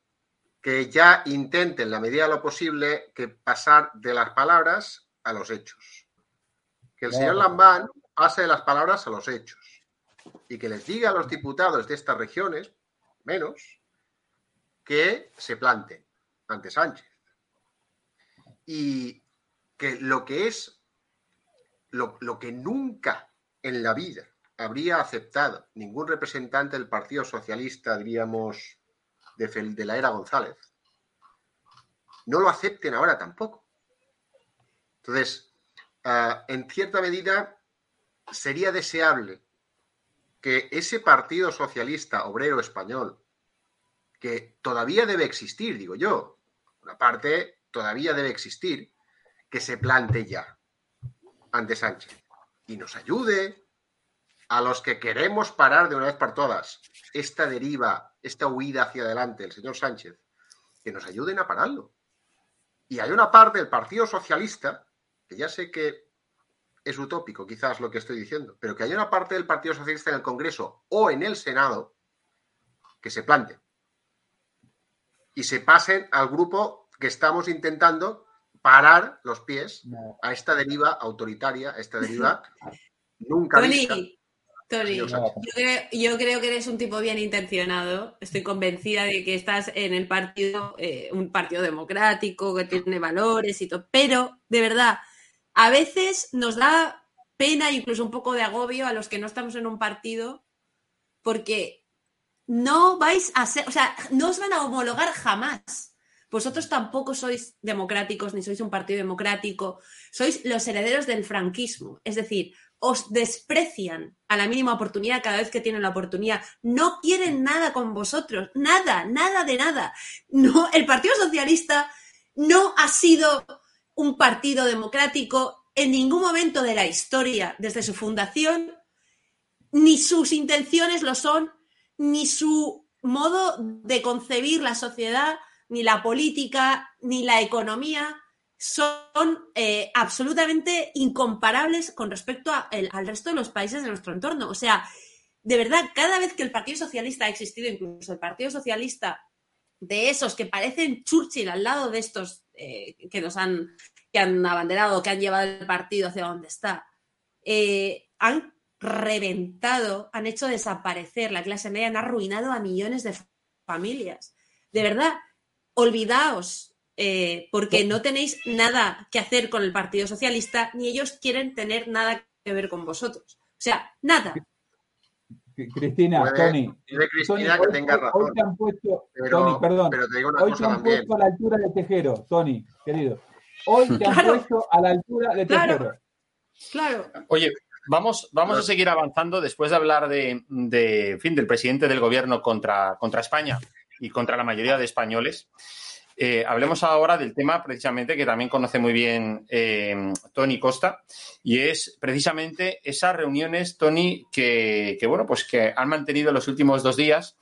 que ya intente en la medida de lo posible que pasar de las palabras a los hechos. Que el señor Lambán pase de las palabras a los hechos. Y que les diga a los diputados de estas regiones, menos, que se planten Sánchez. Y que lo que es, lo, lo que nunca en la vida habría aceptado ningún representante del Partido Socialista, diríamos, de, de la era González, no lo acepten ahora tampoco. Entonces, ah, en cierta medida, sería deseable que ese Partido Socialista Obrero Español, que todavía debe existir, digo yo, una parte todavía debe existir, que se plante ya ante Sánchez y nos ayude a los que queremos parar de una vez por todas esta deriva, esta huida hacia adelante, el señor Sánchez, que nos ayuden a pararlo. Y hay una parte del Partido Socialista, que ya sé que es utópico quizás lo que estoy diciendo, pero que hay una parte del Partido Socialista en el Congreso o en el Senado que se plante y se pasen al grupo que estamos intentando parar los pies a esta deriva autoritaria, a esta deriva nunca vista
yo creo, que eres un tipo bien intencionado. Estoy convencida de que estás en el partido, eh, un partido democrático, que tiene valores y todo. Pero, de verdad, a veces nos da pena, incluso un poco de agobio a los que no estamos en un partido, porque no vais a ser, o sea, no os van a homologar jamás. Vosotros tampoco sois democráticos ni sois un partido democrático, sois los herederos del franquismo. Es decir, os desprecian a la mínima oportunidad cada vez que tienen la oportunidad. No quieren nada con vosotros, nada, nada de nada. No, el Partido Socialista no ha sido un partido democrático en ningún momento de la historia desde su fundación, ni sus intenciones lo son, ni su modo de concebir la sociedad, ni la política, ni la economía son eh, absolutamente incomparables con respecto al resto de los países de nuestro entorno. O sea, de verdad, cada vez que el Partido Socialista ha existido, incluso el Partido Socialista de esos que parecen Churchill al lado de estos eh, que nos han, que han abanderado, que han llevado el partido hacia donde está, eh, han reventado, han hecho desaparecer la clase media, han arruinado a millones de familias. De verdad, olvidaos eh, porque no tenéis nada que hacer con el Partido Socialista, ni ellos quieren tener nada que ver con vosotros. O sea, nada.
Cristina, Tony.
Cristina que tenga razón.
Hoy te han puesto, Tony, perdón. hoy te han puesto a la altura de Tejero, Tony, querido. Hoy te han puesto a la altura de Tejero.
Claro.
Oye, vamos, vamos a seguir avanzando después de hablar de, de fin, del presidente del gobierno contra, contra España y contra la mayoría de españoles. Eh, hablemos ahora del tema precisamente que también conoce muy bien eh, Tony Costa y es precisamente esas reuniones, Tony, que, bueno, pues que han mantenido los últimos dos días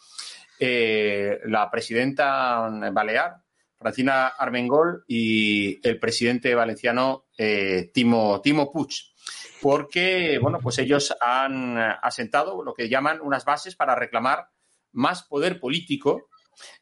eh, la presidenta Balear, Francina Armengol, y el presidente valenciano Timo, Timo Puig porque bueno, pues ellos han asentado lo que llaman unas bases para reclamar más poder político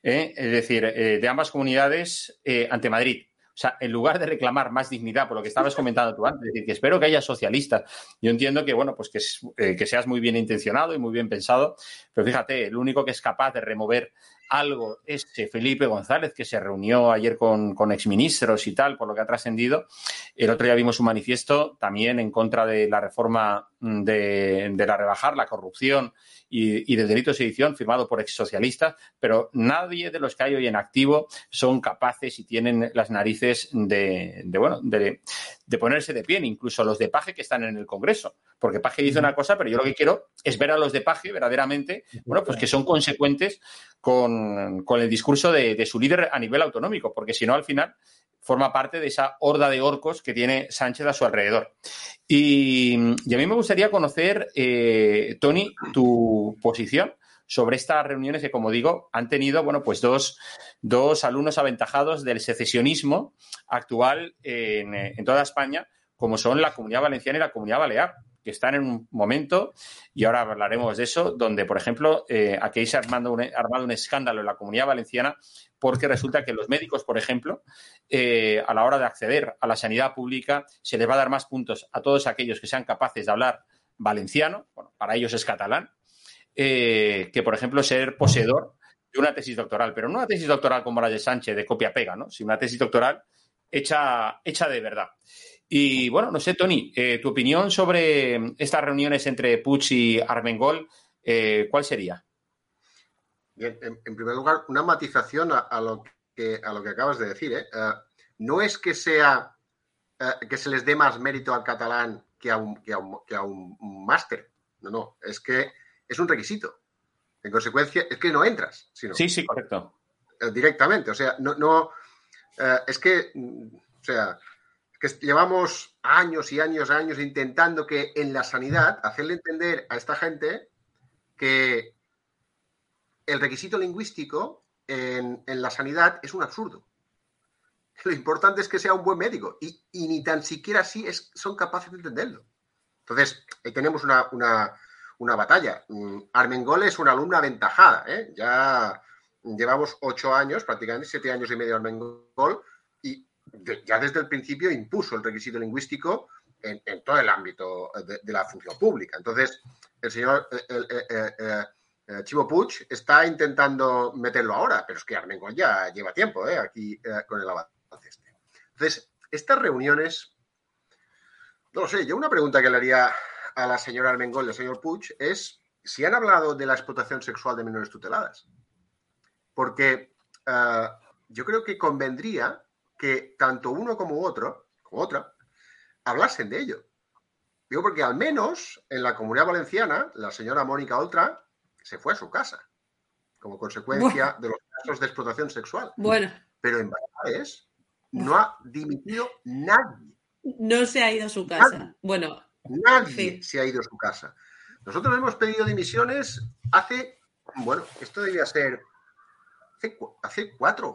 ¿eh? es decir, eh, de ambas comunidades eh, ante Madrid. O sea, en lugar de reclamar más dignidad, por lo que estabas comentando tú antes, es decir, que espero que haya socialistas. Yo entiendo que, bueno, pues que seas muy bien intencionado y muy bien pensado, pero fíjate, el único que es capaz de remover algo es Felipe González, que se reunió ayer con, con exministros y tal, por lo que ha trascendido. El otro día vimos un manifiesto también en contra de la reforma de, de la rebajar, la corrupción y, y del delito de sedición firmado por exsocialistas, pero nadie de los que hay hoy en activo son capaces y tienen las narices de, de bueno, de, de, ponerse de pie, incluso los de Paje que están en el Congreso. Porque Paje dice una cosa, pero yo lo que quiero es ver a los de Paje verdaderamente, bueno, pues que son consecuentes con, con el discurso de, su líder a nivel autonómico, porque si no, al final forma parte de esa horda de orcos que tiene Sánchez a su alrededor. Y, y a mí me gustaría conocer, eh, Tony, tu posición sobre estas reuniones que, como digo, han tenido, bueno, pues dos, dos alumnos aventajados del secesionismo actual en, en toda España, como son la Comunidad Valenciana y la Comunidad Balear que están en un momento, y ahora hablaremos de eso, donde, por ejemplo, eh, aquí se ha armado un, armado un escándalo en la comunidad valenciana porque resulta que los médicos, por ejemplo, eh, a la hora de acceder a la sanidad pública, se les va a dar más puntos a todos aquellos que sean capaces de hablar valenciano, bueno, para ellos es catalán, eh, que, por ejemplo, ser poseedor de una tesis doctoral, pero no una tesis doctoral como la de Sánchez, de copia-pega, ¿no? sino una tesis doctoral hecha, hecha de verdad. Y bueno, no sé, Tony, eh, tu opinión sobre estas reuniones entre Puig y Armengol, eh, ¿cuál sería?
Bien, en, en, primer lugar, una matización a, a, lo, que, a lo que acabas de decir. ¿eh? Uh, no es que sea uh, que se les dé más mérito al catalán que a un, que a un, que a un, un máster. No, no, es que es un requisito. En consecuencia, es que no entras. Sino,
sí, sí, correcto.
Uh, directamente. O sea, no, no es que, o sea, que llevamos años y años y años intentando que en la sanidad hacerle entender a esta gente que el requisito lingüístico en, en la sanidad es un absurdo. Lo importante es que sea un buen médico y, y ni tan siquiera así es, son capaces de entenderlo. Entonces, ahí tenemos una, una, una batalla. Mm, Armengol es una alumna aventajada. ¿eh? Ya llevamos ocho años, prácticamente siete años y medio Armengol, ya desde el principio impuso el requisito lingüístico en, todo el ámbito de, de, la función pública. Entonces, el señor el, el, Chivo Puig está intentando meterlo ahora, pero es que Armengol ya lleva tiempo ¿eh? aquí eh, con el avance. Este. Entonces, estas reuniones, no lo sé, yo una pregunta que le haría a la señora Armengol y al señor Puig es si han hablado de la explotación sexual de menores tuteladas. Porque yo creo que convendría que tanto uno como otro, como otra, hablasen de ello. Digo, porque al menos en la comunidad valenciana, la señora Mónica Oltra se fue a su casa como consecuencia de los casos de explotación sexual.
Bueno.
Pero en Baleares no ha dimitido nadie.
No se ha ido a su casa. Nadie. Bueno.
Nadie sí. se ha ido a su casa. Nosotros hemos pedido dimisiones hace, bueno, esto debía ser hace, hace cuatro,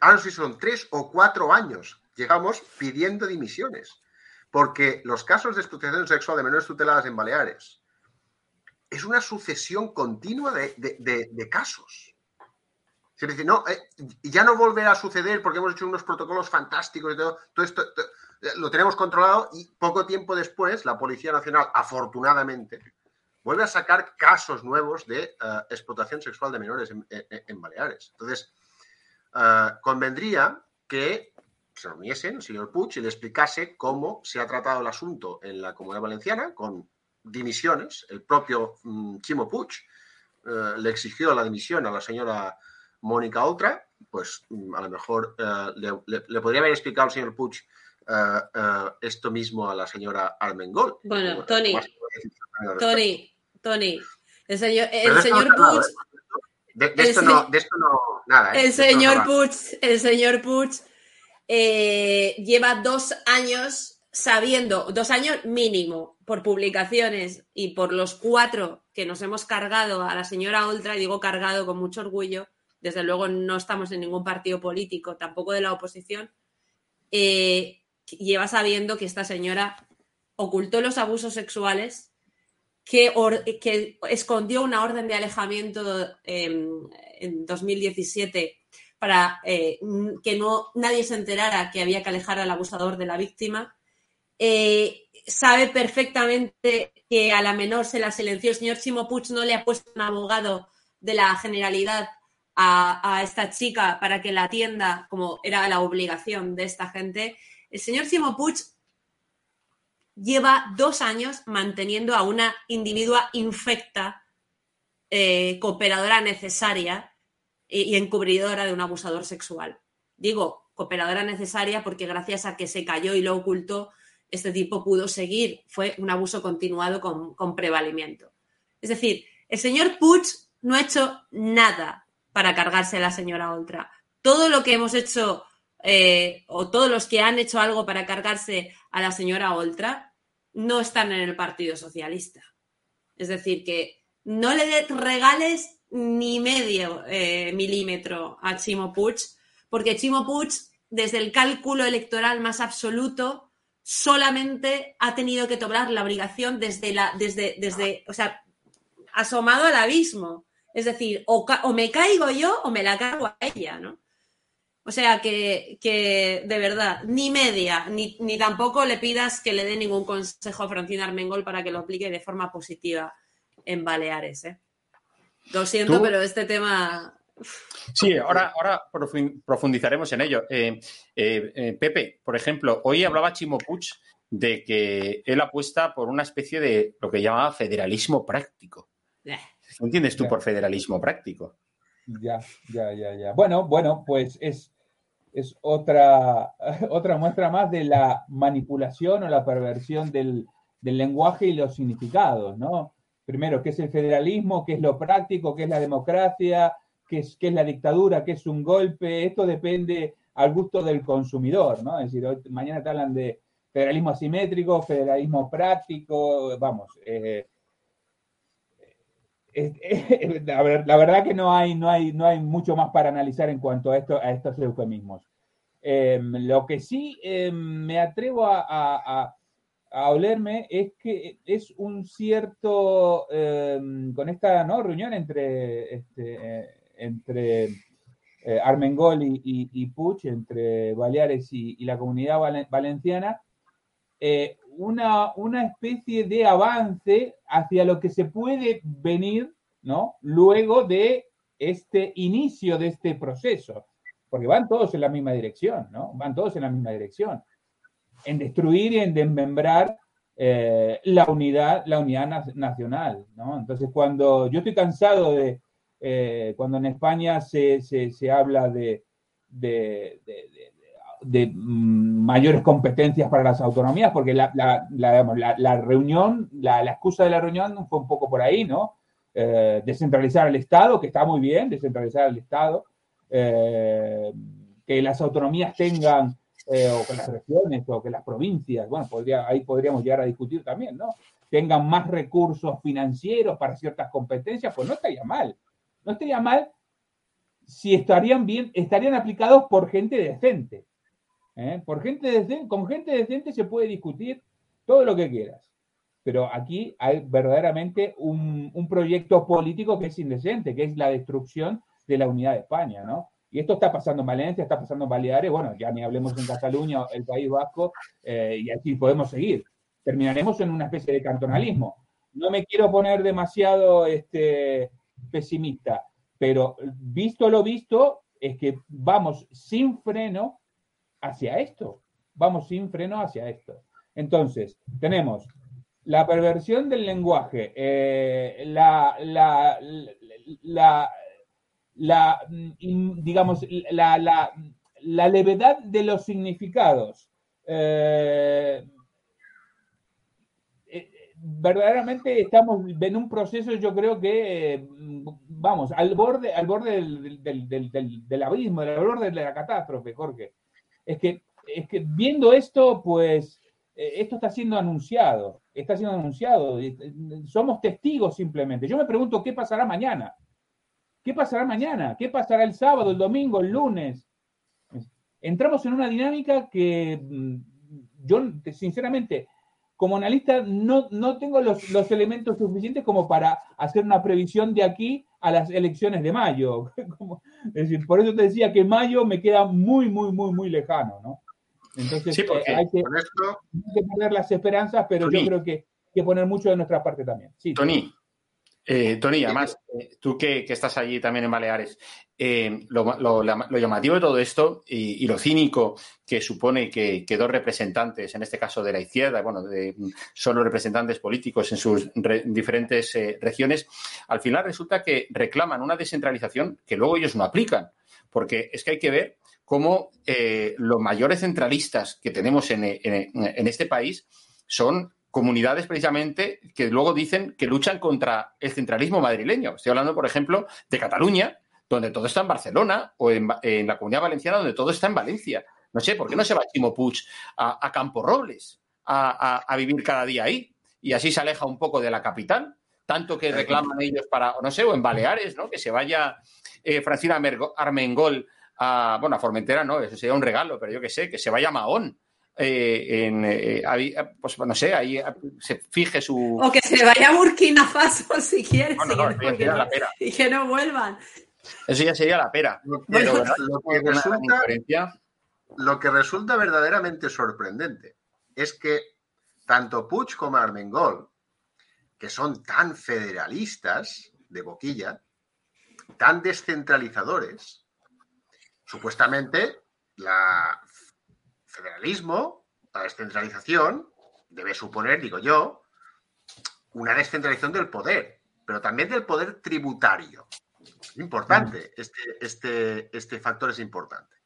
ahora si son tres o cuatro años, llegamos pidiendo dimisiones, porque los casos de explotación sexual de menores tuteladas en Baleares es una sucesión continua de, de, de, de casos. Se dice, no, eh, ya no volverá a suceder porque hemos hecho unos protocolos fantásticos y todo, todo esto todo, lo tenemos controlado y poco tiempo después la Policía Nacional, afortunadamente, vuelve a sacar casos nuevos de uh, explotación sexual de menores en, en, en Baleares. Entonces, uh, convendría que se reuniesen el señor Puig y le explicase cómo se ha tratado el asunto en la Comunidad Valenciana con dimisiones. El propio um, Chimo Puig uh, le exigió la dimisión a la señora Mónica Oltra, pues um, a lo mejor le, le, le, podría haber explicado al señor Puig Uh, uh, esto mismo a la señora Armengol.
Bueno, Tony, Tony, Tony, el señor, el señor Puig.
De, de, esto no, de, esto no, nada.
¿eh? El señor no Puig, el señor Puig eh, lleva dos años sabiendo, dos años mínimo, por publicaciones y por los cuatro que nos hemos cargado a la señora Oltra, y digo cargado con mucho orgullo, desde luego no estamos en ningún partido político, tampoco de la oposición, eh, lleva sabiendo que esta señora ocultó los abusos sexuales, que, escondió una orden de alejamiento en, en 2017 para eh, que no, nadie se enterara que había que alejar al abusador de la víctima. Eh, sabe perfectamente que a la menor se la silenció. El señor Chimo no le ha puesto un abogado de la Generalidad a, esta chica para que la atienda, como era la obligación de esta gente, el señor Puig lleva dos años manteniendo a una individua infecta, eh, cooperadora necesaria y, encubridora de un abusador sexual. Digo, cooperadora necesaria porque gracias a que se cayó y lo ocultó, este tipo pudo seguir. Fue un abuso continuado con, con prevalimiento. Es decir, el señor Puig no ha hecho nada para cargarse a la señora Oltra. Todo lo que hemos hecho, eh, o todos los que han hecho algo para cargarse a la señora Oltra, no están en el Partido Socialista. Es decir, que no le regales ni medio eh, milímetro a Chimo Puig, porque Chimo Puig, desde el cálculo electoral más absoluto, solamente ha tenido que tomar la obligación desde la, desde, desde, o sea, asomado al abismo. Es decir, o, me caigo yo o me la cargo a ella, ¿no? O sea que, de verdad, ni media, ni, tampoco le pidas que le dé ningún consejo a Francina Armengol para que lo aplique de forma positiva en Baleares. ¿eh? Lo siento, pero este tema.
Sí, ahora, ahora profundizaremos en ello. Eh, eh, eh, Pepe, por ejemplo, hoy hablaba Chimo Puig de que él apuesta por una especie de lo que llamaba federalismo práctico. ¿Qué entiendes tú por federalismo práctico?
Ya, ya, ya, ya. Bueno, bueno, pues es, es otra, otra muestra más de la manipulación o la perversión del, lenguaje y los significados, ¿no? Primero, ¿qué es el federalismo? ¿Qué es lo práctico? ¿Qué es la democracia? ¿Qué es, qué es la dictadura? ¿Qué es un golpe? Esto depende al gusto del consumidor, ¿no? Es decir, mañana te hablan de federalismo asimétrico, federalismo práctico, vamos, eh, la, verdad que no hay, no, hay, no hay mucho más para analizar en cuanto a, esto, a estos eufemismos. Em, lo que sí em, me atrevo a, olerme es que es un cierto, em, con esta ¿no? reunión entre, este, entre eh, Armengol y, y, Puig, entre Baleares y, la comunidad valenciana, eh, una, una especie de avance hacia lo que se puede venir, ¿no? Luego de este inicio de este proceso, porque van todos en la misma dirección, ¿no? Van todos en la misma dirección, en destruir y en desmembrar eh, la unidad, la unidad nacional, ¿no? Entonces, cuando yo estoy cansado de, eh, cuando en España se, se, habla de, de, de mm, mayores competencias para las autonomías, porque la, reunión, la, excusa de la reunión fue un poco por ahí, ¿no? Eh, descentralizar el Estado, que está muy bien, descentralizar el Estado, eh, que las autonomías tengan, eh, o que las regiones, o que las provincias, bueno, podría, ahí podríamos llegar a discutir también, ¿no? Tengan más recursos financieros para ciertas competencias, pues no estaría mal. No estaría mal si estarían bien, estarían aplicados por gente decente. ¿Eh? Por gente con gente decente se puede discutir todo lo que quieras. Pero aquí hay verdaderamente un, proyecto político que es indecente, que es la destrucción de la unidad de España, ¿no? Y esto está pasando en Valencia, está pasando en Baleares, bueno, ya ni hablemos en Cataluña, el País Vasco, eh, y así podemos seguir. Terminaremos en una especie de cantonalismo. No me quiero poner demasiado este, pesimista, pero visto lo visto, es que vamos sin freno hacia esto. Vamos sin freno hacia esto. Entonces, tenemos la perversión del lenguaje, eh, la, la, la, mm, digamos, la, levedad de los significados. Eh, eh, verdaderamente estamos en un proceso, yo creo que, vamos, al borde, al borde del, del, del abismo, al borde de la catástrofe, Jorge es que, es que viendo esto, pues eh, esto está siendo anunciado, está siendo anunciado, somos testigos simplemente. Yo me pregunto qué pasará mañana. ¿Qué pasará mañana? ¿Qué pasará el sábado, el domingo, el lunes? Entramos en una dinámica que mm, yo, sinceramente, como analista, no, no tengo los, los, elementos suficientes como para hacer una previsión de aquí a las elecciones de mayo. es decir, por eso te decía que mayo me queda muy, muy, muy, muy lejano, ¿no? Entonces eh, hay, que, poner las esperanzas, pero yo creo que hay que poner mucho de nuestra parte también.
Sí, Tony, Eh, Tony, además, eh, tú que, estás allí también en Baleares, eh, lo, llamativo de todo esto y, lo cínico que supone que, dos representantes, en este caso de la izquierda, bueno, de, son los representantes políticos en sus diferentes regiones, al final resulta que reclaman una descentralización que luego ellos no aplican. Porque es que hay que ver cómo los mayores centralistas que tenemos en este país son comunidades precisamente que luego dicen que luchan contra el centralismo madrileño. Estoy hablando, por ejemplo, de Cataluña, donde todo está en Barcelona, o en, la Comunidad Valenciana, donde todo está en Valencia. No sé, ¿por qué no se va Chimo Puig a, Campo Robles a, vivir cada día ahí? Y así se aleja un poco de la capital, tanto que reclaman ellos para, no sé, o en Baleares, ¿no? Que se vaya eh, Francina Armengol a, bueno, a Formentera, no, eso sería un regalo, pero yo qué sé, que se vaya a Mahón eh, en, eh, pues no sé, ahí eh, se fije su...
O que se vaya a Burkina Faso si quiere, y que no vuelvan.
Eso ya sería la pera.
Lo que, resulta, lo que resulta verdaderamente sorprendente es que tanto Puig como Armengol, que son tan federalistas de boquilla, tan descentralizadores, supuestamente la federalismo, la descentralización, debe suponer, digo yo, una descentralización del poder, pero también del poder tributario. Importante, este, este, este factor es importante.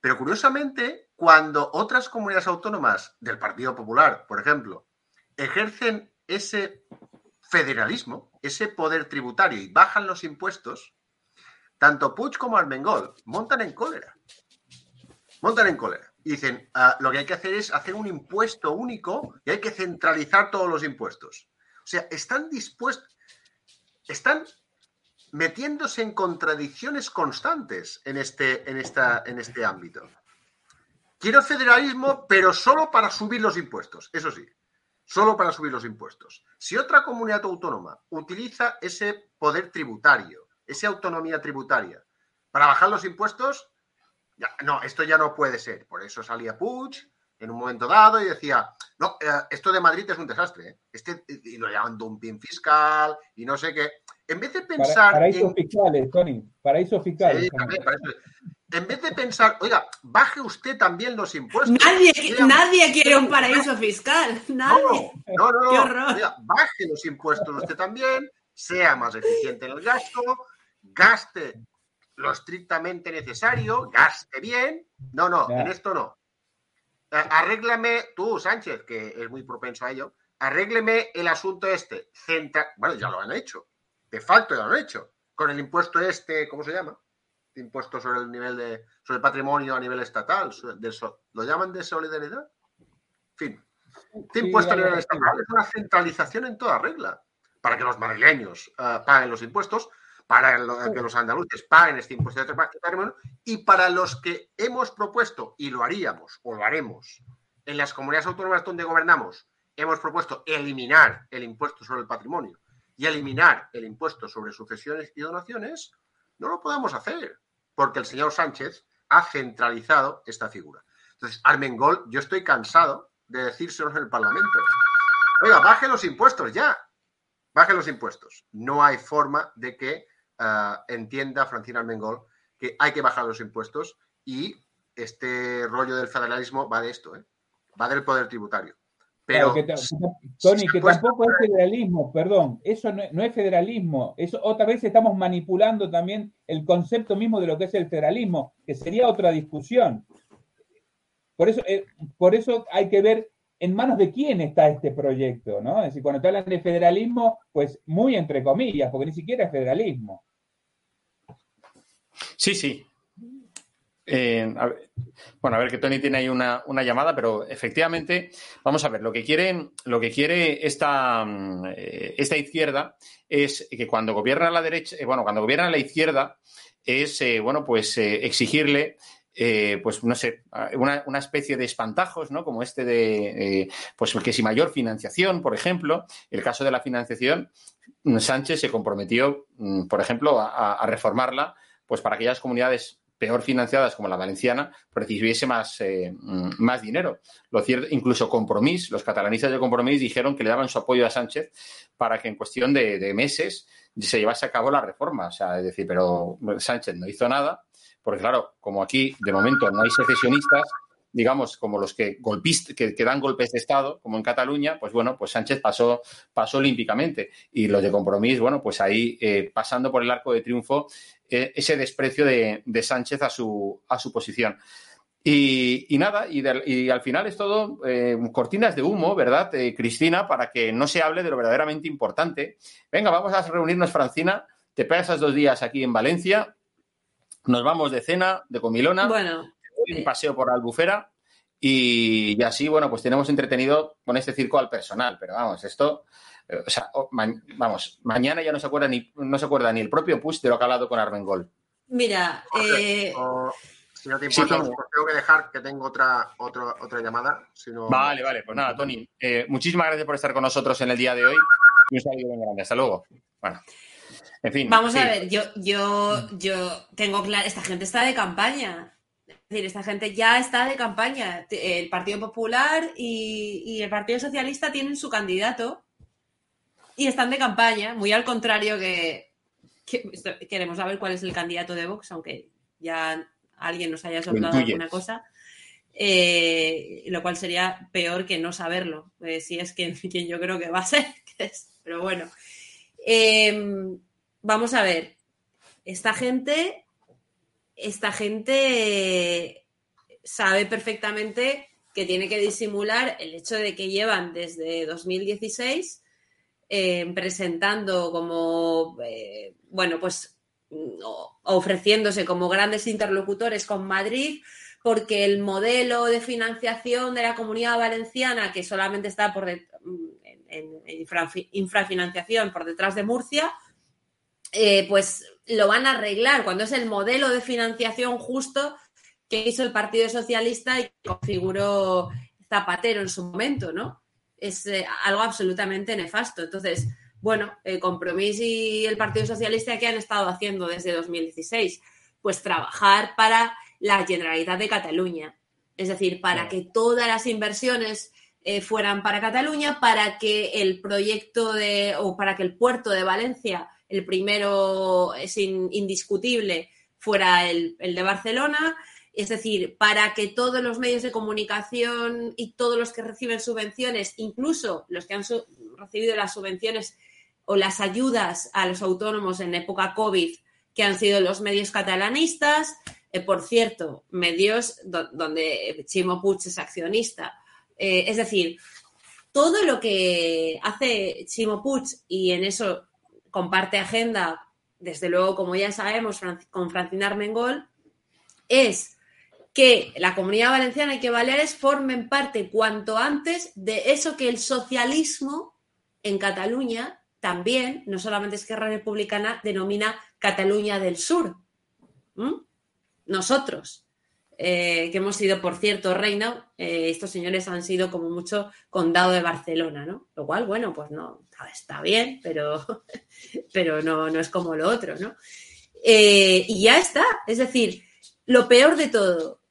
Pero curiosamente, cuando otras comunidades autónomas del Partido Popular, por ejemplo, ejercen ese federalismo, ese poder tributario y bajan los impuestos, tanto Puig como Armengol montan en cólera. Montan en cólera dicen, ah, lo que hay que hacer es hacer un impuesto único y hay que centralizar todos los impuestos. O sea, están dispuestos, están metiéndose en contradicciones constantes en este, en esta, en este ámbito. Quiero federalismo, pero solo para subir los impuestos, eso sí, solo para subir los impuestos. Si otra comunidad autónoma utiliza ese poder tributario, esa autonomía tributaria, para bajar los impuestos, no, esto ya no puede ser. Por eso salía Puig en un momento dado y decía, no, eh, esto de Madrid es un desastre. ¿eh? Este, y lo llaman dumping fiscal y no sé qué. En vez de pensar...
paraísos fiscales, Tony, paraísos fiscales.
En vez de pensar, oiga, baje usted también los impuestos.
Nadie, nadie quiere un paraíso fiscal. Nadie.
No, no, no. baje los impuestos usted también, sea más eficiente en el gasto, gaste lo estrictamente necesario, gaste bien. No, no, en esto no. Arréglame tú, Sánchez, que es muy propenso a ello, arrégleme el asunto este. Bueno, ya lo han hecho. De facto ya lo han hecho. Con el impuesto este, ¿cómo se llama? Impuesto sobre el nivel de, sobre el patrimonio a nivel estatal. ¿Lo llaman de solidaridad? En fin. Este impuesto a nivel estatal es una centralización en toda regla. Para que los madrileños eh, paguen los impuestos, para que los andaluces paguen este impuesto de patrimonio y para los que hemos propuesto, y lo haríamos o lo haremos, en las comunidades autónomas donde gobernamos, hemos propuesto eliminar el impuesto sobre el patrimonio y eliminar el impuesto sobre sucesiones y donaciones, no lo podemos hacer, porque el señor Sánchez ha centralizado esta figura. Entonces, Armengol, yo estoy cansado de decírselo en el Parlamento. Oiga, baje los impuestos ya. Baje los impuestos. No hay forma de que uh, entienda Francina Almengol que hay que bajar los impuestos y este rollo del federalismo va de esto, ¿eh? va del poder tributario. Pero,
Tony, que tampoco es federalismo, perdón, eso no, es federalismo, eso otra vez estamos manipulando también el concepto mismo de lo que es el federalismo, que sería otra discusión. Por eso, eh, por eso hay que ver en manos de quién está este proyecto, ¿no? Es decir, cuando te hablan de federalismo, pues muy entre comillas, porque ni siquiera es federalismo.
Sí, sí. Eh, bueno, a ver que Tony tiene ahí una, llamada, pero efectivamente, vamos a ver, lo que quiere, lo que quiere esta, eh, esta izquierda es que cuando gobierna la derecha, eh, bueno, cuando gobierna la izquierda, es bueno, pues exigirle pues no sé, una, una, especie de espantajos, ¿no? Como este de, pues que si mayor financiación, por ejemplo, el caso de la financiación, Sánchez se comprometió, mm, por ejemplo, a reformarla pues para aquellas comunidades peor financiadas como la valenciana recibiese más, eh, mm, más dinero. Lo cierto, incluso Compromís, los catalanistas de Compromís dijeron que le daban su apoyo a Sánchez para que en cuestión de, meses se llevase a cabo la reforma. O sea, es decir, pero Sánchez no hizo nada, porque claro, como aquí de momento no hay secesionistas, digamos, como los que, que, dan golpes de Estado, como en Cataluña, pues bueno, pues Sánchez pasó, pasó olímpicamente. Y los de Compromís, bueno, pues ahí eh, pasando por el arco de triunfo, ese desprecio de, Sánchez a su, a su posición. Y, nada, y, al final es todo eh, cortinas de humo, ¿verdad, eh, Cristina? Para que no se hable de lo verdaderamente importante. Venga, vamos a reunirnos, Francina. Te pegas dos días aquí en Valencia. Nos vamos de cena, de comilona.
Bueno.
Un paseo por la albufera. Y, y, así, bueno, pues tenemos entretenido con este circo al personal. Pero vamos, esto o sea, vamos, mañana ya no se acuerda ni, no se acuerda ni el propio Push de lo que ha hablado con Armengol.
Mira, eh...
si no te importa, tengo que dejar que tengo otra, otra, otra llamada.
Vale, vale, pues nada, Tony, eh, muchísimas gracias por estar con nosotros en el día de hoy. un saludo bien grande. Hasta luego. Bueno. En fin.
Vamos a ver, yo, yo, yo tengo claro, esta gente está de campaña. Es decir, esta gente ya está de campaña. El Partido Popular y, y el Partido Socialista tienen su candidato y están de campaña, muy al contrario que, queremos saber cuál es el candidato de Vox, aunque ya alguien nos haya soplado alguna cosa. Eh, lo cual sería peor que no saberlo, eh, si es quien, quien, yo creo que va a ser. pero bueno, em, vamos a ver, esta gente, esta gente sabe perfectamente que tiene que disimular el hecho de que llevan desde 2016 eh, presentando como, eh, bueno, pues ofreciéndose como grandes interlocutores con Madrid, porque el modelo de financiación de la comunidad valenciana, que solamente está por en, infrafinanciación por detrás de Murcia, eh, pues lo van a arreglar cuando es el modelo de financiación justo que hizo el Partido Socialista y configuró Zapatero en su momento, ¿no? Es eh, algo absolutamente nefasto. Entonces, bueno, el Compromís y el Partido Socialista, ¿qué han estado haciendo desde 2016? Pues trabajar para la Generalitat de Cataluña. Es decir, para que todas las inversiones eh, fueran para Cataluña, para que el proyecto de, o para que el puerto de Valencia, el primero es indiscutible, fuera el, el de Barcelona, es decir, para que todos los medios de comunicación y todos los que reciben subvenciones, incluso los que han recibido las subvenciones o las ayudas a los autónomos en época COVID, que han sido los medios catalanistas, eh, por cierto, medios donde Chimo Puig es accionista. Eh, es decir, todo lo que hace Chimo Puig y en eso comparte agenda, desde luego, como ya sabemos, con Francina Armengol, es que la comunidad valenciana y que Baleares formen parte cuanto antes de eso que el socialismo en Cataluña también, no solamente Esquerra Republicana, denomina Cataluña del Sur. Nosotros, eh, que hemos sido, por cierto, reino, eh, estos señores han sido como mucho condado de Barcelona, ¿no? Lo cual, bueno, pues no, está bien, pero, pero no, no es como lo otro, ¿no? Eh, y ya está. Es decir, lo peor de todo,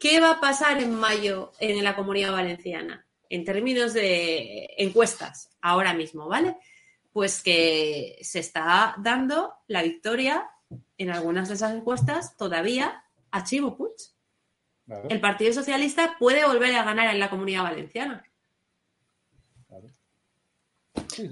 ¿Qué va a pasar en mayo en la comunidad valenciana? En términos de encuestas, ahora mismo, ¿vale? Pues que se está dando la victoria en algunas de esas encuestas todavía a Chivo Puig. El Partido Socialista puede volver a ganar en la comunidad valenciana.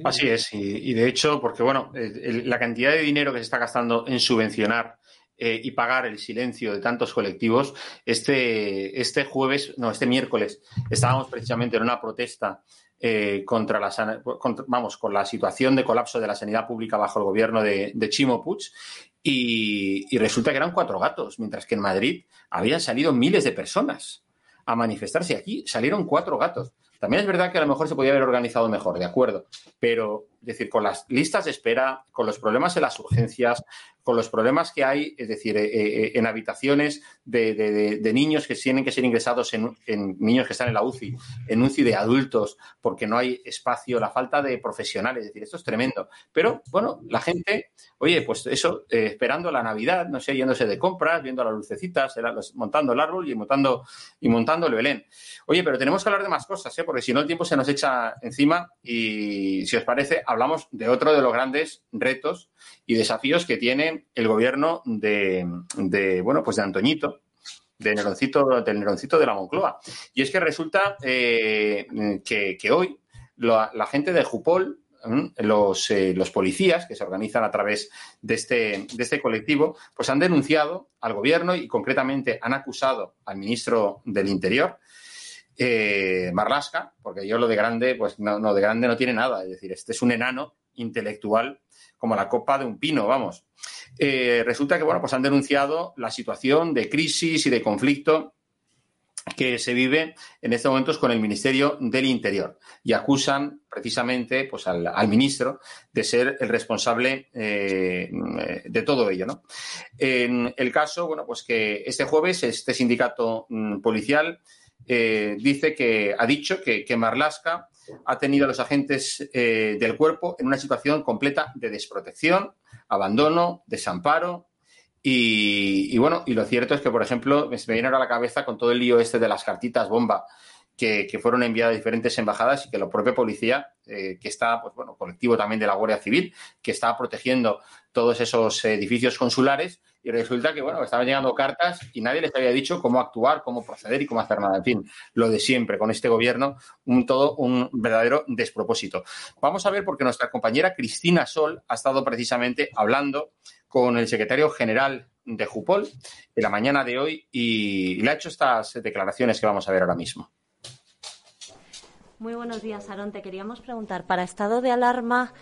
Así es, y, de hecho, porque bueno, la cantidad de dinero que se está gastando en subvencionar eh, y pagar el silencio de tantos colectivos. Este, este jueves, no, este miércoles, estábamos precisamente en una protesta eh, contra la vamos, con la situación de colapso de la sanidad pública bajo el gobierno de, Chimo Puig y, resulta que eran cuatro gatos, mientras que en Madrid habían salido miles de personas a manifestarse. Aquí salieron cuatro gatos. También es verdad que a lo mejor se podía haber organizado mejor, de acuerdo, pero decir, con las listas de espera, con los problemas en las urgencias, con los problemas que hay, es decir, eh, eh, en habitaciones de, niños que tienen que ser ingresados en, niños que están en la UCI, en UCI de adultos, porque no hay espacio, la falta de profesionales, es decir, esto es tremendo. Pero, bueno, la gente, oye, pues eso, eh, esperando la Navidad, no sé, yéndose de compras, viendo las lucecitas, montando el árbol y montando, y montando el Belén. Oye, pero tenemos que hablar de más cosas, ¿eh? porque si no el tiempo se nos echa encima y, si os parece, hablamos de otro de los grandes retos y desafíos que tiene el gobierno de, bueno, pues de Antoñito, de Neroncito, del Neroncito de la Moncloa. Y es que resulta eh, que, hoy la, gente de Jupol, los, eh, los, policías que se organizan a través de este, de este colectivo, pues han denunciado al gobierno y concretamente han acusado al ministro del Interior, eh, Marlasca, porque yo lo de grande, pues no, no, de grande no tiene nada. Es decir, este es un enano intelectual como la copa de un pino, vamos. Eh, resulta que, bueno, pues han denunciado la situación de crisis y de conflicto que se vive en estos momentos con el Ministerio del Interior y acusan precisamente pues, al, ministro de ser el responsable eh, de todo ello. ¿no? En el caso, bueno, pues que este jueves este sindicato mm, policial eh, dice que ha dicho que, que Marlaska ha tenido a los agentes eh, del cuerpo en una situación completa de desprotección, abandono, desamparo. Y, bueno, y lo cierto es que, por ejemplo, me viene ahora a la cabeza con todo el lío este de las cartitas bomba que, fueron enviadas a diferentes embajadas y que la propia policía, eh, que está, pues bueno, colectivo también de la Guardia Civil, que está protegiendo todos esos edificios consulares, y resulta que, bueno, estaban llegando cartas y nadie les había dicho cómo actuar, cómo proceder y cómo hacer nada. En fin, lo de siempre con este gobierno, un todo un verdadero despropósito. Vamos a ver porque nuestra compañera Cristina Sol ha estado precisamente hablando con el secretario general de Jupol en la mañana de hoy y le ha hecho estas declaraciones que vamos a ver ahora mismo.
Muy buenos días, Aaron. Te queríamos preguntar, para estado de alarma,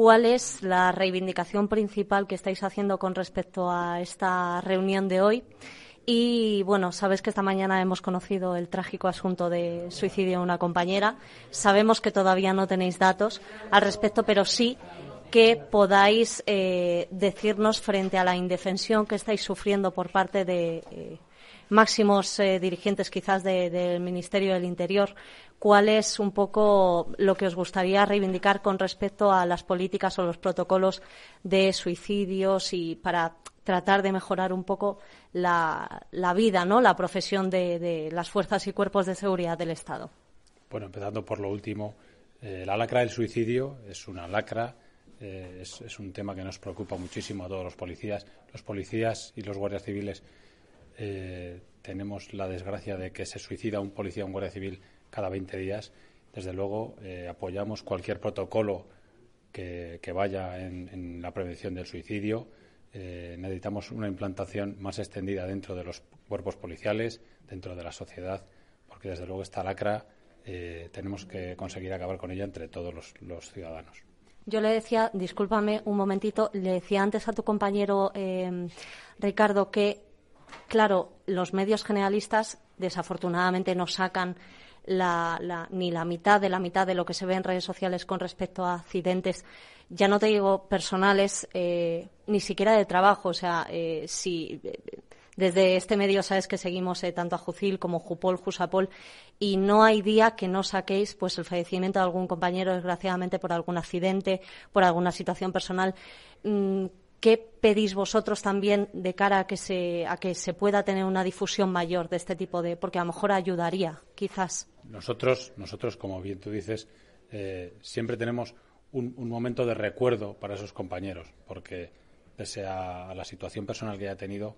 ¿cuál es la reivindicación principal que estáis haciendo con respecto a esta reunión de hoy? Y bueno, sabes que esta mañana hemos conocido el trágico asunto de suicidio de una compañera. Sabemos que todavía no tenéis datos al respecto, pero sí que podáis eh, decirnos frente a la indefensión que estáis sufriendo por parte de eh, máximos eh, dirigentes quizás del Ministerio del Interior, cuál es un poco lo que os gustaría reivindicar con respecto a las políticas o los protocolos de suicidios y para tratar de mejorar un poco la, vida, ¿no? la profesión de, las fuerzas y cuerpos de seguridad del Estado.
Bueno, empezando por lo último, eh, la lacra del suicidio es una lacra, eh, es, un tema que nos preocupa muchísimo a todos los policías. Los policías y los guardias civiles eh, tenemos la desgracia de que se suicida un policía o un guardia civil cada 20 días. Desde luego, eh, apoyamos cualquier protocolo que, vaya en, la prevención del suicidio. Eh, necesitamos una implantación más extendida dentro de los cuerpos policiales, dentro de la sociedad, porque desde luego esta lacra eh, tenemos que conseguir acabar con ella entre todos los, ciudadanos.
Yo le decía, discúlpame un momentito, le decía antes a tu compañero Ricardo que, claro, los medios generalistas desafortunadamente no sacan ni la mitad de la mitad de lo que se ve en redes sociales con respecto a accidentes, ya no te digo personales, eh, ni siquiera de trabajo. O sea, eh, si desde este medio sabes que seguimos eh, tanto a Jucil como Jupol, Jusapol, y no hay día que no saquéis pues el fallecimiento de algún compañero, desgraciadamente, por algún accidente, por alguna situación personal. Mm, ¿Qué pedís vosotros también de cara a que se, a que se pueda tener una difusión mayor de este tipo de, porque a lo mejor ayudaría, quizás?
Nosotros, nosotros como bien tú dices, eh, siempre tenemos un, momento de recuerdo para esos compañeros, porque pese a, la situación personal que haya tenido,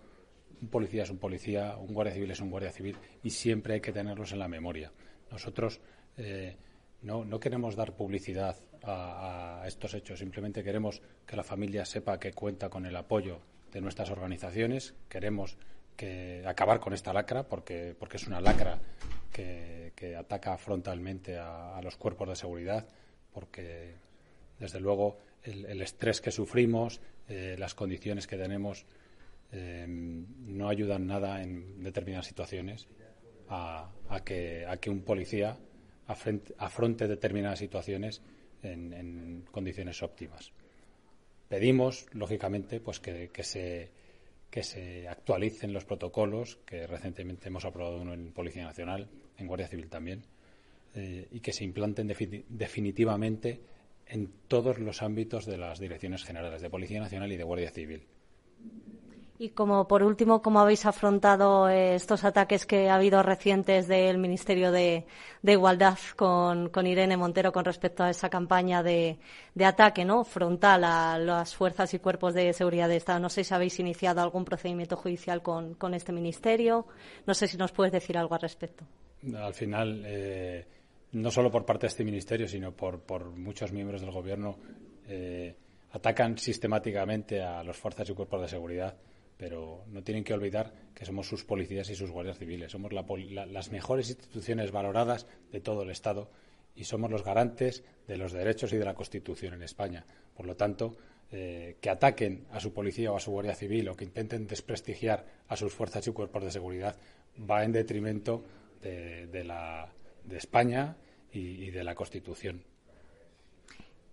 un policía es un policía, un guardia civil es un guardia civil, y siempre hay que tenerlos en la memoria. Nosotros eh, no, no queremos dar publicidad a, estos hechos. Simplemente queremos que la familia sepa que cuenta con el apoyo de nuestras organizaciones. Queremos que acabar con esta lacra porque, porque es una lacra que, ataca frontalmente a, los cuerpos de seguridad, porque desde luego el, estrés que sufrimos, eh, las condiciones que tenemos, eh, no ayudan nada en determinadas situaciones a, que, a que un policía afronte determinadas situaciones en, condiciones óptimas. Pedimos, lógicamente, pues que, se, que se actualicen los protocolos, que recientemente hemos aprobado uno en Policía Nacional, en Guardia Civil también, eh, y que se implanten definitivamente en todos los ámbitos de las direcciones generales de Policía Nacional y de Guardia Civil.
Y como por último, ¿cómo habéis afrontado eh, estos ataques que ha habido recientes del Ministerio de, Igualdad con, Irene Montero con respecto a esa campaña de, ataque ¿no? frontal a las fuerzas y cuerpos de seguridad de Estado? No sé si habéis iniciado algún procedimiento judicial con, este ministerio. No sé si nos puedes decir algo al respecto.
Al final, eh, no solo por parte de este ministerio, sino por, muchos miembros del Gobierno, eh, atacan sistemáticamente a las fuerzas y cuerpos de seguridad pero no tienen que olvidar que somos sus policías y sus guardias civiles. Somos las mejores instituciones valoradas de todo el Estado y somos los garantes de los derechos y de la Constitución en España. Por lo tanto, eh, que ataquen a su policía o a su guardia civil o que intenten desprestigiar a sus fuerzas y cuerpos de seguridad va en detrimento de, España y de la Constitución.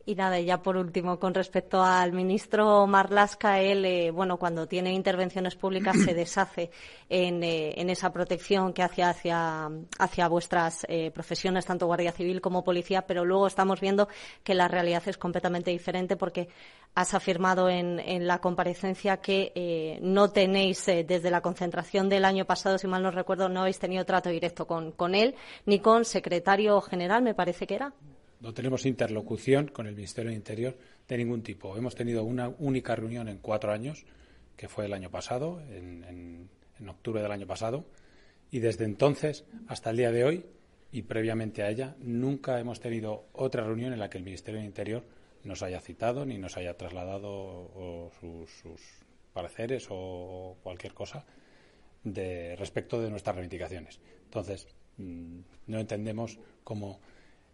Y nada, ya por último, con respecto al ministro Marlasca, él, eh, bueno, cuando tiene intervenciones públicas se deshace en, eh, en esa protección que hace hacia, hacia vuestras eh, profesiones, tanto Guardia Civil como Policía, pero luego estamos viendo que la realidad es completamente diferente porque has afirmado en, en la comparecencia que no tenéis, desde la concentración del año pasado, si mal no recuerdo, no habéis tenido trato directo con, con él ni con secretario general, me parece que era.
No tenemos interlocución con el Ministerio del Interior de ningún tipo. Hemos tenido una única reunión en cuatro años, que fue el año pasado, en, octubre del año pasado, y desde entonces hasta el día de hoy y previamente a ella nunca hemos tenido otra reunión en la que el Ministerio del Interior nos haya citado ni nos haya trasladado sus, pareceres o cualquier cosa de respecto de nuestras reivindicaciones. Entonces, mm, no entendemos cómo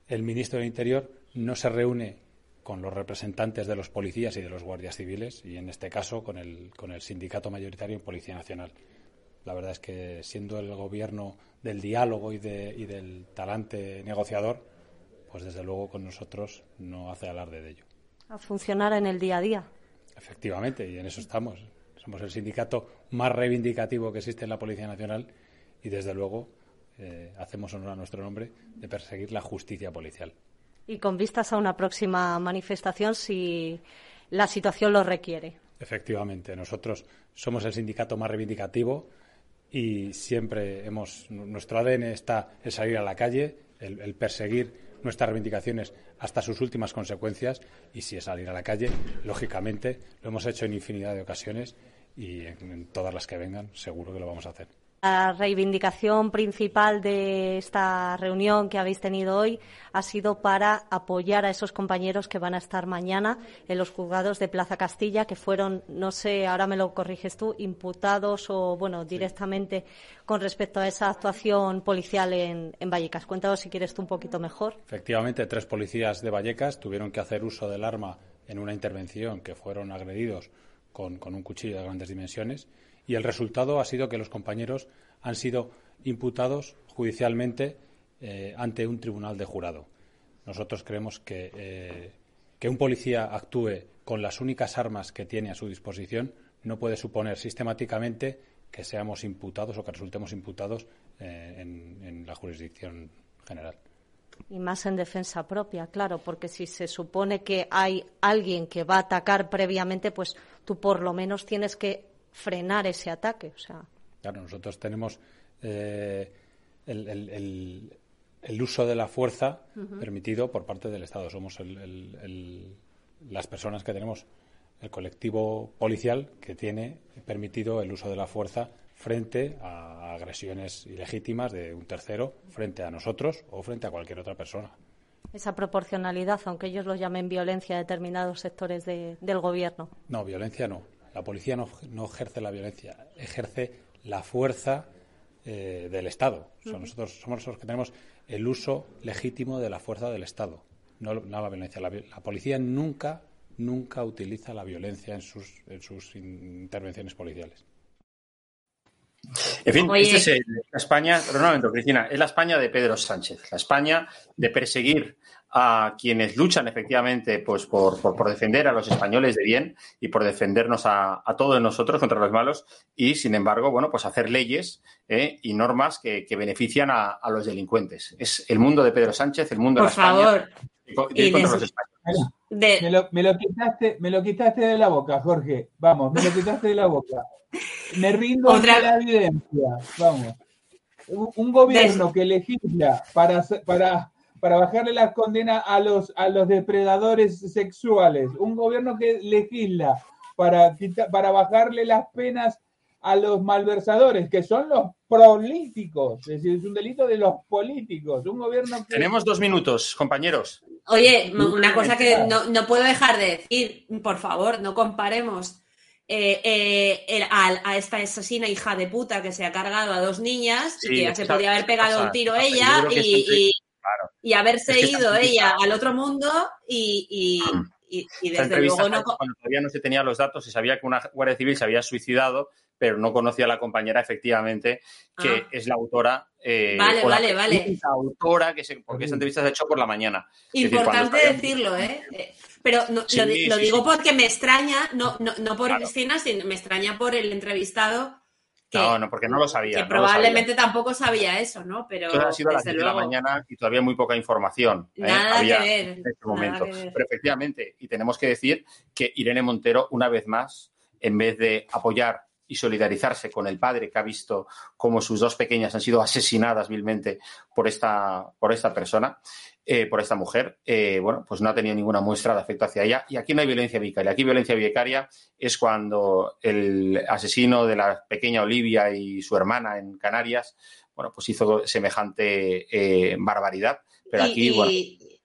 el ministro del Interior no se reúne con los representantes de los policías y de los guardias civiles y en este caso con el, con el sindicato mayoritario en Policía Nacional. La verdad es que siendo el gobierno del diálogo y, de, y del talante negociador, pues desde luego con nosotros no hace alarde de ello.
A funcionar en el día a día.
Efectivamente, y en eso estamos. Somos el sindicato más reivindicativo que existe en la Policía Nacional y desde luego eh, hacemos honor a nuestro nombre, de perseguir la justicia policial.
Y con vistas a una próxima manifestación si la situación lo requiere.
Efectivamente, nosotros somos el sindicato más reivindicativo y siempre hemos, nuestro ADN está en salir a la calle, el, perseguir nuestras reivindicaciones hasta sus últimas consecuencias y si es salir a la calle, lógicamente lo hemos hecho en infinidad de ocasiones y en todas las que vengan seguro que lo vamos a hacer.
La reivindicación principal de esta reunión que habéis tenido hoy ha sido para apoyar a esos compañeros que van a estar mañana en los juzgados de Plaza Castilla, que fueron, no sé, ahora me lo corriges tú, imputados o, bueno, directamente con respecto a esa actuación policial en, en Vallecas. Cuéntanos si quieres tú un poquito mejor.
Efectivamente, tres policías de Vallecas tuvieron que hacer uso del arma en una intervención que fueron agredidos con, con un cuchillo de grandes dimensiones y el resultado ha sido que los compañeros han sido imputados judicialmente eh, ante un tribunal de jurado. Nosotros creemos que, eh, que un policía actúe con las únicas armas que tiene a su disposición no puede suponer sistemáticamente que seamos imputados o que resultemos imputados eh, en, en la jurisdicción general.
Y más en defensa propia, claro, porque si se supone que hay alguien que va a atacar previamente, pues tú por lo menos tienes que frenar ese ataque. O sea.
Claro, nosotros tenemos eh, el, uso de la fuerza permitido por parte del Estado. Somos las personas que tenemos el colectivo policial que tiene permitido el uso de la fuerza frente a agresiones ilegítimas de un tercero, frente a nosotros o frente a cualquier otra persona.
Esa proporcionalidad, aunque ellos lo llamen violencia a determinados sectores del gobierno.
No, violencia no. La policía no, ejerce la violencia, ejerce la fuerza eh, del Estado. Nosotros somos los que tenemos el uso legítimo de la fuerza del Estado, no, la violencia. La, policía nunca, nunca utiliza la violencia en sus, en sus intervenciones policiales.
En fin, esta es la España, pero no, momento, Cristina, es la España de Pedro Sánchez, la España de perseguir a quienes luchan efectivamente pues, por, por, defender a los españoles de bien y por defendernos a, a, todos nosotros contra los malos y, sin embargo, bueno, pues hacer leyes ¿eh? y normas que, que benefician a, a, los delincuentes. Es el mundo de Pedro Sánchez, el mundo
por
de la
favor.
España de, contra los españoles.
De... Me, lo, me, lo, quitaste, me lo quitaste de la boca, Jorge. Vamos, me lo quitaste de la boca. Me rindo Otra... la evidencia. Vamos. Un, un gobierno de... que legisla para, para para bajarle las condenas a los, a los depredadores sexuales, un gobierno que legisla para, para bajarle las penas a los malversadores, que son los políticos, es decir, es un delito de los políticos, un gobierno que...
Tenemos dos minutos, compañeros.
Oye, una cosa que no, no puedo dejar de decir, por favor, no comparemos eh, eh, a, a, esta asesina hija de puta que se ha cargado a dos niñas sí, y que ya se podía haber pegado un tiro ella y, y, Claro. Y haberse es que ido ella al otro mundo y, y, y, y desde luego no...
Cuando todavía no se tenía los datos, se sabía que una guardia civil se había suicidado, pero no conocía a la compañera efectivamente, que ah. es la autora. Eh,
vale,
o
vale,
la
vale.
autora, que se, porque esa entrevista se ha hecho por la mañana.
Importante decir, decirlo, ¿eh? Pero no, sí, lo, lo, digo porque me extraña, no, no, no por claro. Cristina, sino me extraña por el entrevistado
que, no, no, porque no lo sabía.
Que
no
probablemente
sabía.
tampoco sabía eso, ¿no? Pero
Todo ha sido a las 10 de la mañana y todavía muy poca información.
Nada
¿eh? Había
que ver.
En este momento. Pero efectivamente, y tenemos que decir que Irene Montero, una vez más, en vez de apoyar y solidarizarse con el padre que ha visto cómo sus dos pequeñas han sido asesinadas vilmente por esta, por esta persona, eh, por esta mujer, eh, bueno, pues no ha tenido ninguna muestra de afecto hacia ella. Y aquí no hay violencia vicaria. Aquí violencia vicaria es cuando el asesino de la pequeña Olivia y su hermana en Canarias, bueno, pues hizo semejante eh, barbaridad. Pero
y,
aquí,
y,
bueno.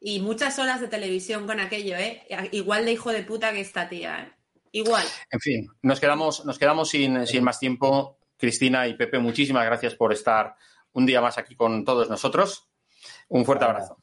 Y muchas horas de televisión con aquello, ¿eh? Igual de hijo de puta que esta tía, ¿eh? Igual.
En fin, nos quedamos, nos quedamos sin, sin más tiempo. Cristina y Pepe, muchísimas gracias por estar un día más aquí con todos nosotros. Un fuerte abrazo.